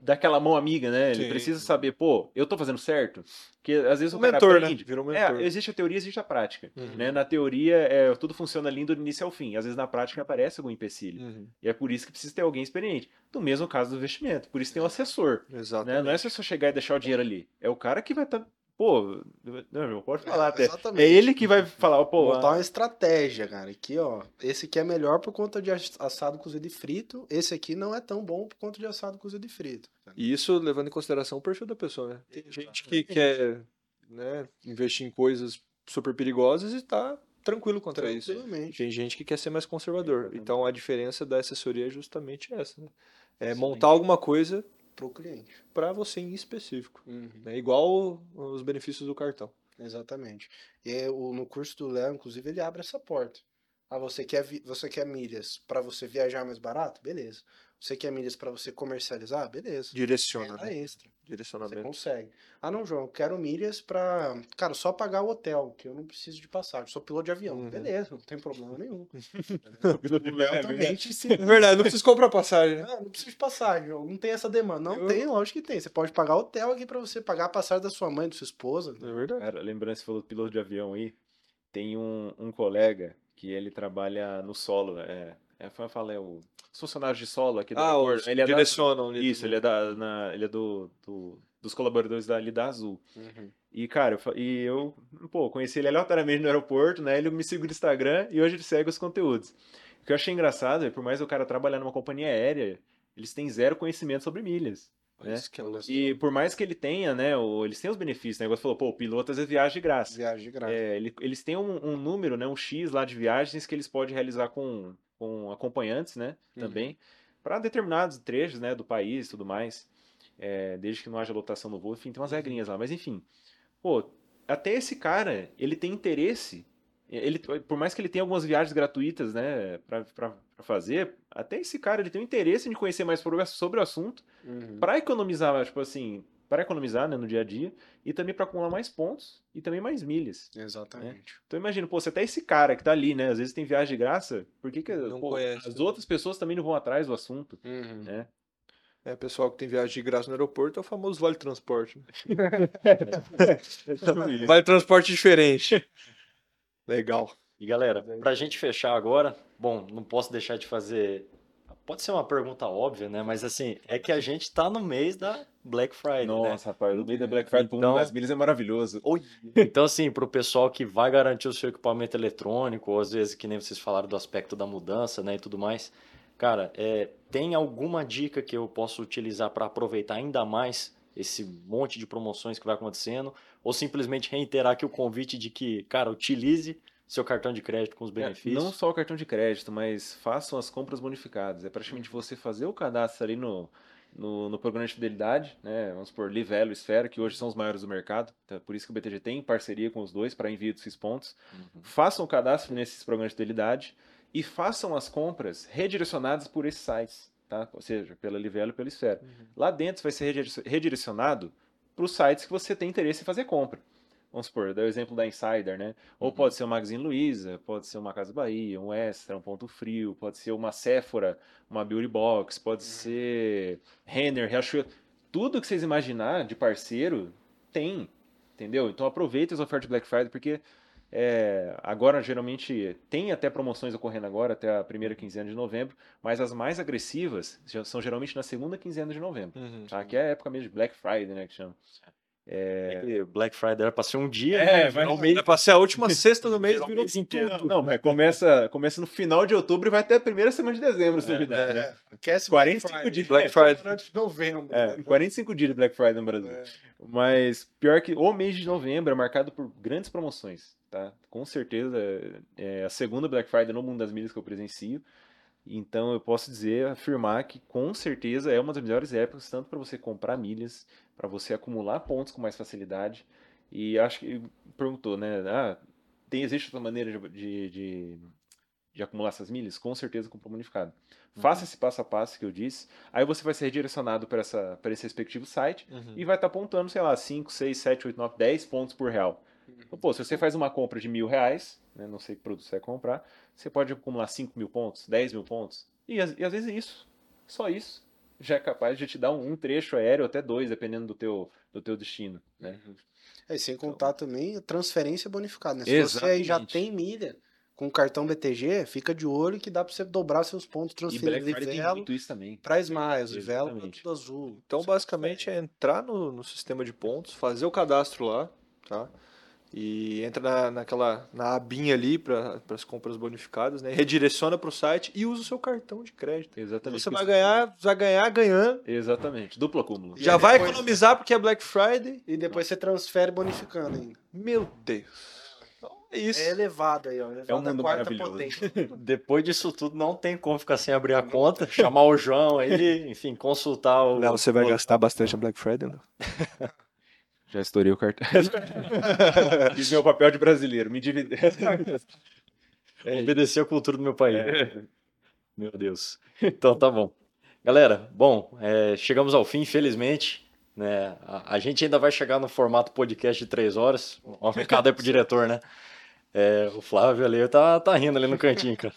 daquela mão amiga, né? Ele Sim. precisa saber, pô, eu tô fazendo certo? Porque às vezes Um o cara mentor, né? aprende. Virou um É, mentor. existe a teoria, existe a prática. Uhum. Né? Na teoria, é, tudo funciona lindo do início ao fim. Às vezes na prática aparece algum empecilho. Uhum. E é por isso que precisa ter alguém experiente. No mesmo caso do investimento. Por isso tem um assessor. Exatamente. Né? Não é só chegar e deixar o dinheiro ali. É o cara que vai estar. Pô, não, meu, pode falar até. exatamente. É ele que vai falar, pô. Montar uma estratégia, cara. Aqui, ó. Esse aqui é melhor por conta de ass- assado cozido e frito. Esse aqui não é tão bom por conta de assado cozido e frito. E isso levando em consideração o perfil da pessoa, né? Tem gente que quer né, investir em coisas super perigosas e tá tranquilo contra isso. Tem gente que quer ser mais conservador. Então a diferença da assessoria é justamente essa, né? É montar alguma coisa Pro cliente. para você em específico. Uhum. Né? Igual os benefícios do cartão. Exatamente. E o- no curso do Léo, inclusive, ele abre essa porta. Ah, você quer, você quer milhas para você viajar mais barato? Beleza. Você quer milhas para você comercializar? Beleza. Direciona, Renda né? extra. Você Direcionamento. consegue. Ah, não, João, eu quero milhas pra. Cara, só pagar o hotel, que eu não preciso de passagem. Sou piloto de avião. Uhum. Beleza, não tem problema nenhum. é O Léo verdade. também te É verdade, não precisa comprar passagem, né? Ah, não preciso de passagem, João. Não tem essa demanda. Não Eu- tem, lógico que tem. Você pode pagar hotel aqui pra você pagar a passagem da sua mãe, da sua esposa. É verdade. Cara, lembrando, você falou do piloto de avião aí. Tem um, um colega que ele trabalha no solo. É, é, falo, é o os funcionários de solo aqui do Ah, ele é da- direcionam ali Isso, ele é, da, na- ele é do, do- dos colaboradores da, ali da Azul. Uhum. E, cara, eu, e eu, pô, conheci ele aleatoriamente no aeroporto, né? Ele me segue no Instagram e hoje ele segue os conteúdos. O que eu achei engraçado é, por mais o cara trabalhar numa companhia aérea, eles têm zero conhecimento sobre milhas. né? É. E por mais que ele tenha, né, o- eles têm os benefícios, né? Você falou, pô, o piloto às vezes viaja de graça. Viagem de graça. É, ele- eles têm um, um número, né, um X lá de viagens que eles podem realizar com, com acompanhantes, né, Uhum. também, para determinados trechos, né, do país e tudo mais, é, desde que não haja lotação no voo, enfim, tem umas regrinhas lá, mas enfim, pô, até esse cara, ele tem interesse ele, por mais que ele tenha algumas viagens gratuitas, né, pra, pra, pra fazer, até esse cara ele tem um interesse de conhecer mais sobre, sobre o assunto, Uhum. para economizar, tipo assim, para economizar, né, no dia a dia, e também para acumular mais pontos e também mais milhas. Exatamente. Então imagina, pô, se até esse cara que tá ali, né, às vezes tem viagem de graça, por que, que Não pô, conhece as também. outras pessoas também não vão atrás do assunto, Uhum. né? É, pessoal que tem viagem de graça no aeroporto é o famoso vale transporte. né? vale transporte diferente. Legal. E galera, pra gente fechar agora, bom, não posso deixar de fazer. Pode ser uma pergunta óbvia, né? Mas assim, é que a gente tá no mês da Black Friday, né? Nossa, rapaz, no meio da Black Friday, Então- mundo das milhas é maravilhoso. Então, assim, pro pessoal que vai garantir o seu equipamento eletrônico, ou às vezes, que nem vocês falaram do aspecto da mudança, né, e tudo mais, cara, é, tem alguma dica que eu posso utilizar para aproveitar ainda mais esse monte de promoções que vai acontecendo? Ou simplesmente reiterar aqui o convite de que, cara, utilize seu cartão de crédito com os É, benefícios? Não só o cartão de crédito, mas façam as compras bonificadas. É praticamente você fazer o cadastro ali no, no, no programa de fidelidade, né? Vamos por Livelo e Esfera, que hoje são os maiores do mercado. Então, é por isso que o BTG tem parceria com os dois para envio desses pontos. Façam o cadastro nesses programas de fidelidade e façam as compras redirecionadas por esses sites, tá? Ou seja, pela Livelo e pela Esfera. Lá dentro vai ser redirec- redirecionado para os sites que você tem interesse em fazer compra. Vamos supor, dá o exemplo da Insider, né? Ou pode ser o Magazine Luiza, pode ser uma Casa Bahia, um Extra, um Ponto Frio, pode ser uma Sephora, uma Beauty Box, pode ser Renner, Riachuelo. Tudo que vocês imaginar de parceiro tem, entendeu? Então aproveita as ofertas de Black Friday, porque é, agora geralmente tem até promoções ocorrendo agora, até a primeira quinzena de novembro, mas as mais agressivas são geralmente na segunda quinzena de novembro, tá? Que é a época mesmo de Black Friday, né, que chama. É que Black Friday era pra ser um dia, É, né? vai- Virou mês- É pra ser a última sexta do mês, virou mês inteiro. tudo. Não, mas começa, começa no final de outubro e vai até a primeira semana de dezembro, se duvidar, né? Aquece 45 dias. Black Friday. Durante novembro. É, 45 dias de Black Friday no Brasil. É. Mas pior que o mês de novembro é marcado por grandes promoções, tá? Com certeza é a segunda Black Friday no mundo das milhas que eu presencio. Então eu posso dizer, afirmar que com certeza é uma das melhores épocas, tanto para você comprar milhas, para você acumular pontos com mais facilidade. E acho que perguntou, né? Ah, tem, existe outra maneira de, de, de, de acumular essas milhas? Com certeza com o bonificado. Faça esse passo a passo que eu disse. Aí você vai ser redirecionado para esse respectivo site Uhum. e vai estar pontuando, sei lá, 5, 6, 7, 8, 9, 10 pontos por real. Então, pô, se você faz uma compra de mil reais, né, não sei que produto você vai comprar, você pode acumular 5 mil pontos, 10 mil pontos. E, às- e às vezes é isso. Só isso já é capaz de te dar um, um trecho aéreo, até dois, dependendo do teu, do teu destino. Né? É, e sem contar também a transferência bonificada, né? Se você aí já Exatamente. tem milha com cartão BTG, fica de olho que dá pra você dobrar seus pontos E transferidos de velo pra Smiles, de velo Exatamente. tudo azul. Então, basicamente, é entrar no, no sistema de pontos, fazer o cadastro lá, tá? E entra na, naquela, na abinha ali para as compras bonificadas, né? Redireciona para o site e usa o seu cartão de crédito. Exatamente. Você vai ganhar, vai ganhar ganhando. Exatamente. Duplo acúmulo. Já vai economizar porque é Black Friday. E depois você transfere bonificando ainda. Meu Deus. Então, é isso. É elevado aí, ó. Elevado É um mundo quarta maravilhoso. potência. Depois disso tudo, não tem como ficar sem abrir a conta, chamar o João aí, enfim, consultar o. Léo, você vai gastar bastante na Black Friday, não? Já estourei o cartão. Fiz meu papel de brasileiro, me dividi. Obedecer a cultura do meu país. Meu Deus. Então tá bom. Galera, bom, é, chegamos ao fim, infelizmente. Né? A, a gente ainda vai chegar no formato podcast de três horas. Um recado aí pro diretor, né? É, o Flávio ali tá, tá rindo ali no cantinho, cara.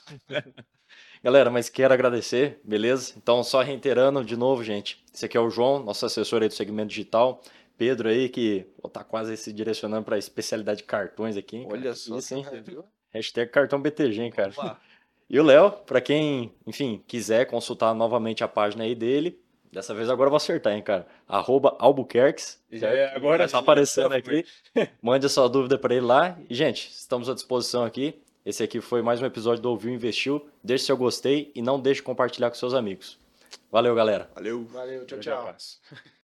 Galera, mas quero agradecer, beleza? Então, só reiterando de novo, gente. Esse aqui é o João, nosso assessor aí do segmento digital. Pedro aí, que ó, tá quase se direcionando para a especialidade de cartões aqui. hein, cara? Olha só. Isso, hein? viu? Hashtag cartão BTG, hein, cara. E o Léo, pra quem, enfim, quiser consultar novamente a página aí dele, dessa vez agora eu vou acertar, hein, cara. Arroba Albuquerques. Já é agora. Já tá aparecendo aqui. Mande a sua dúvida pra ele lá. E, gente, estamos à disposição aqui. Esse aqui foi mais um episódio do Ouviu Investiu. Deixe seu gostei e não deixe de compartilhar com seus amigos. Valeu, galera. Valeu. Valeu, tchau, tchau. abraço.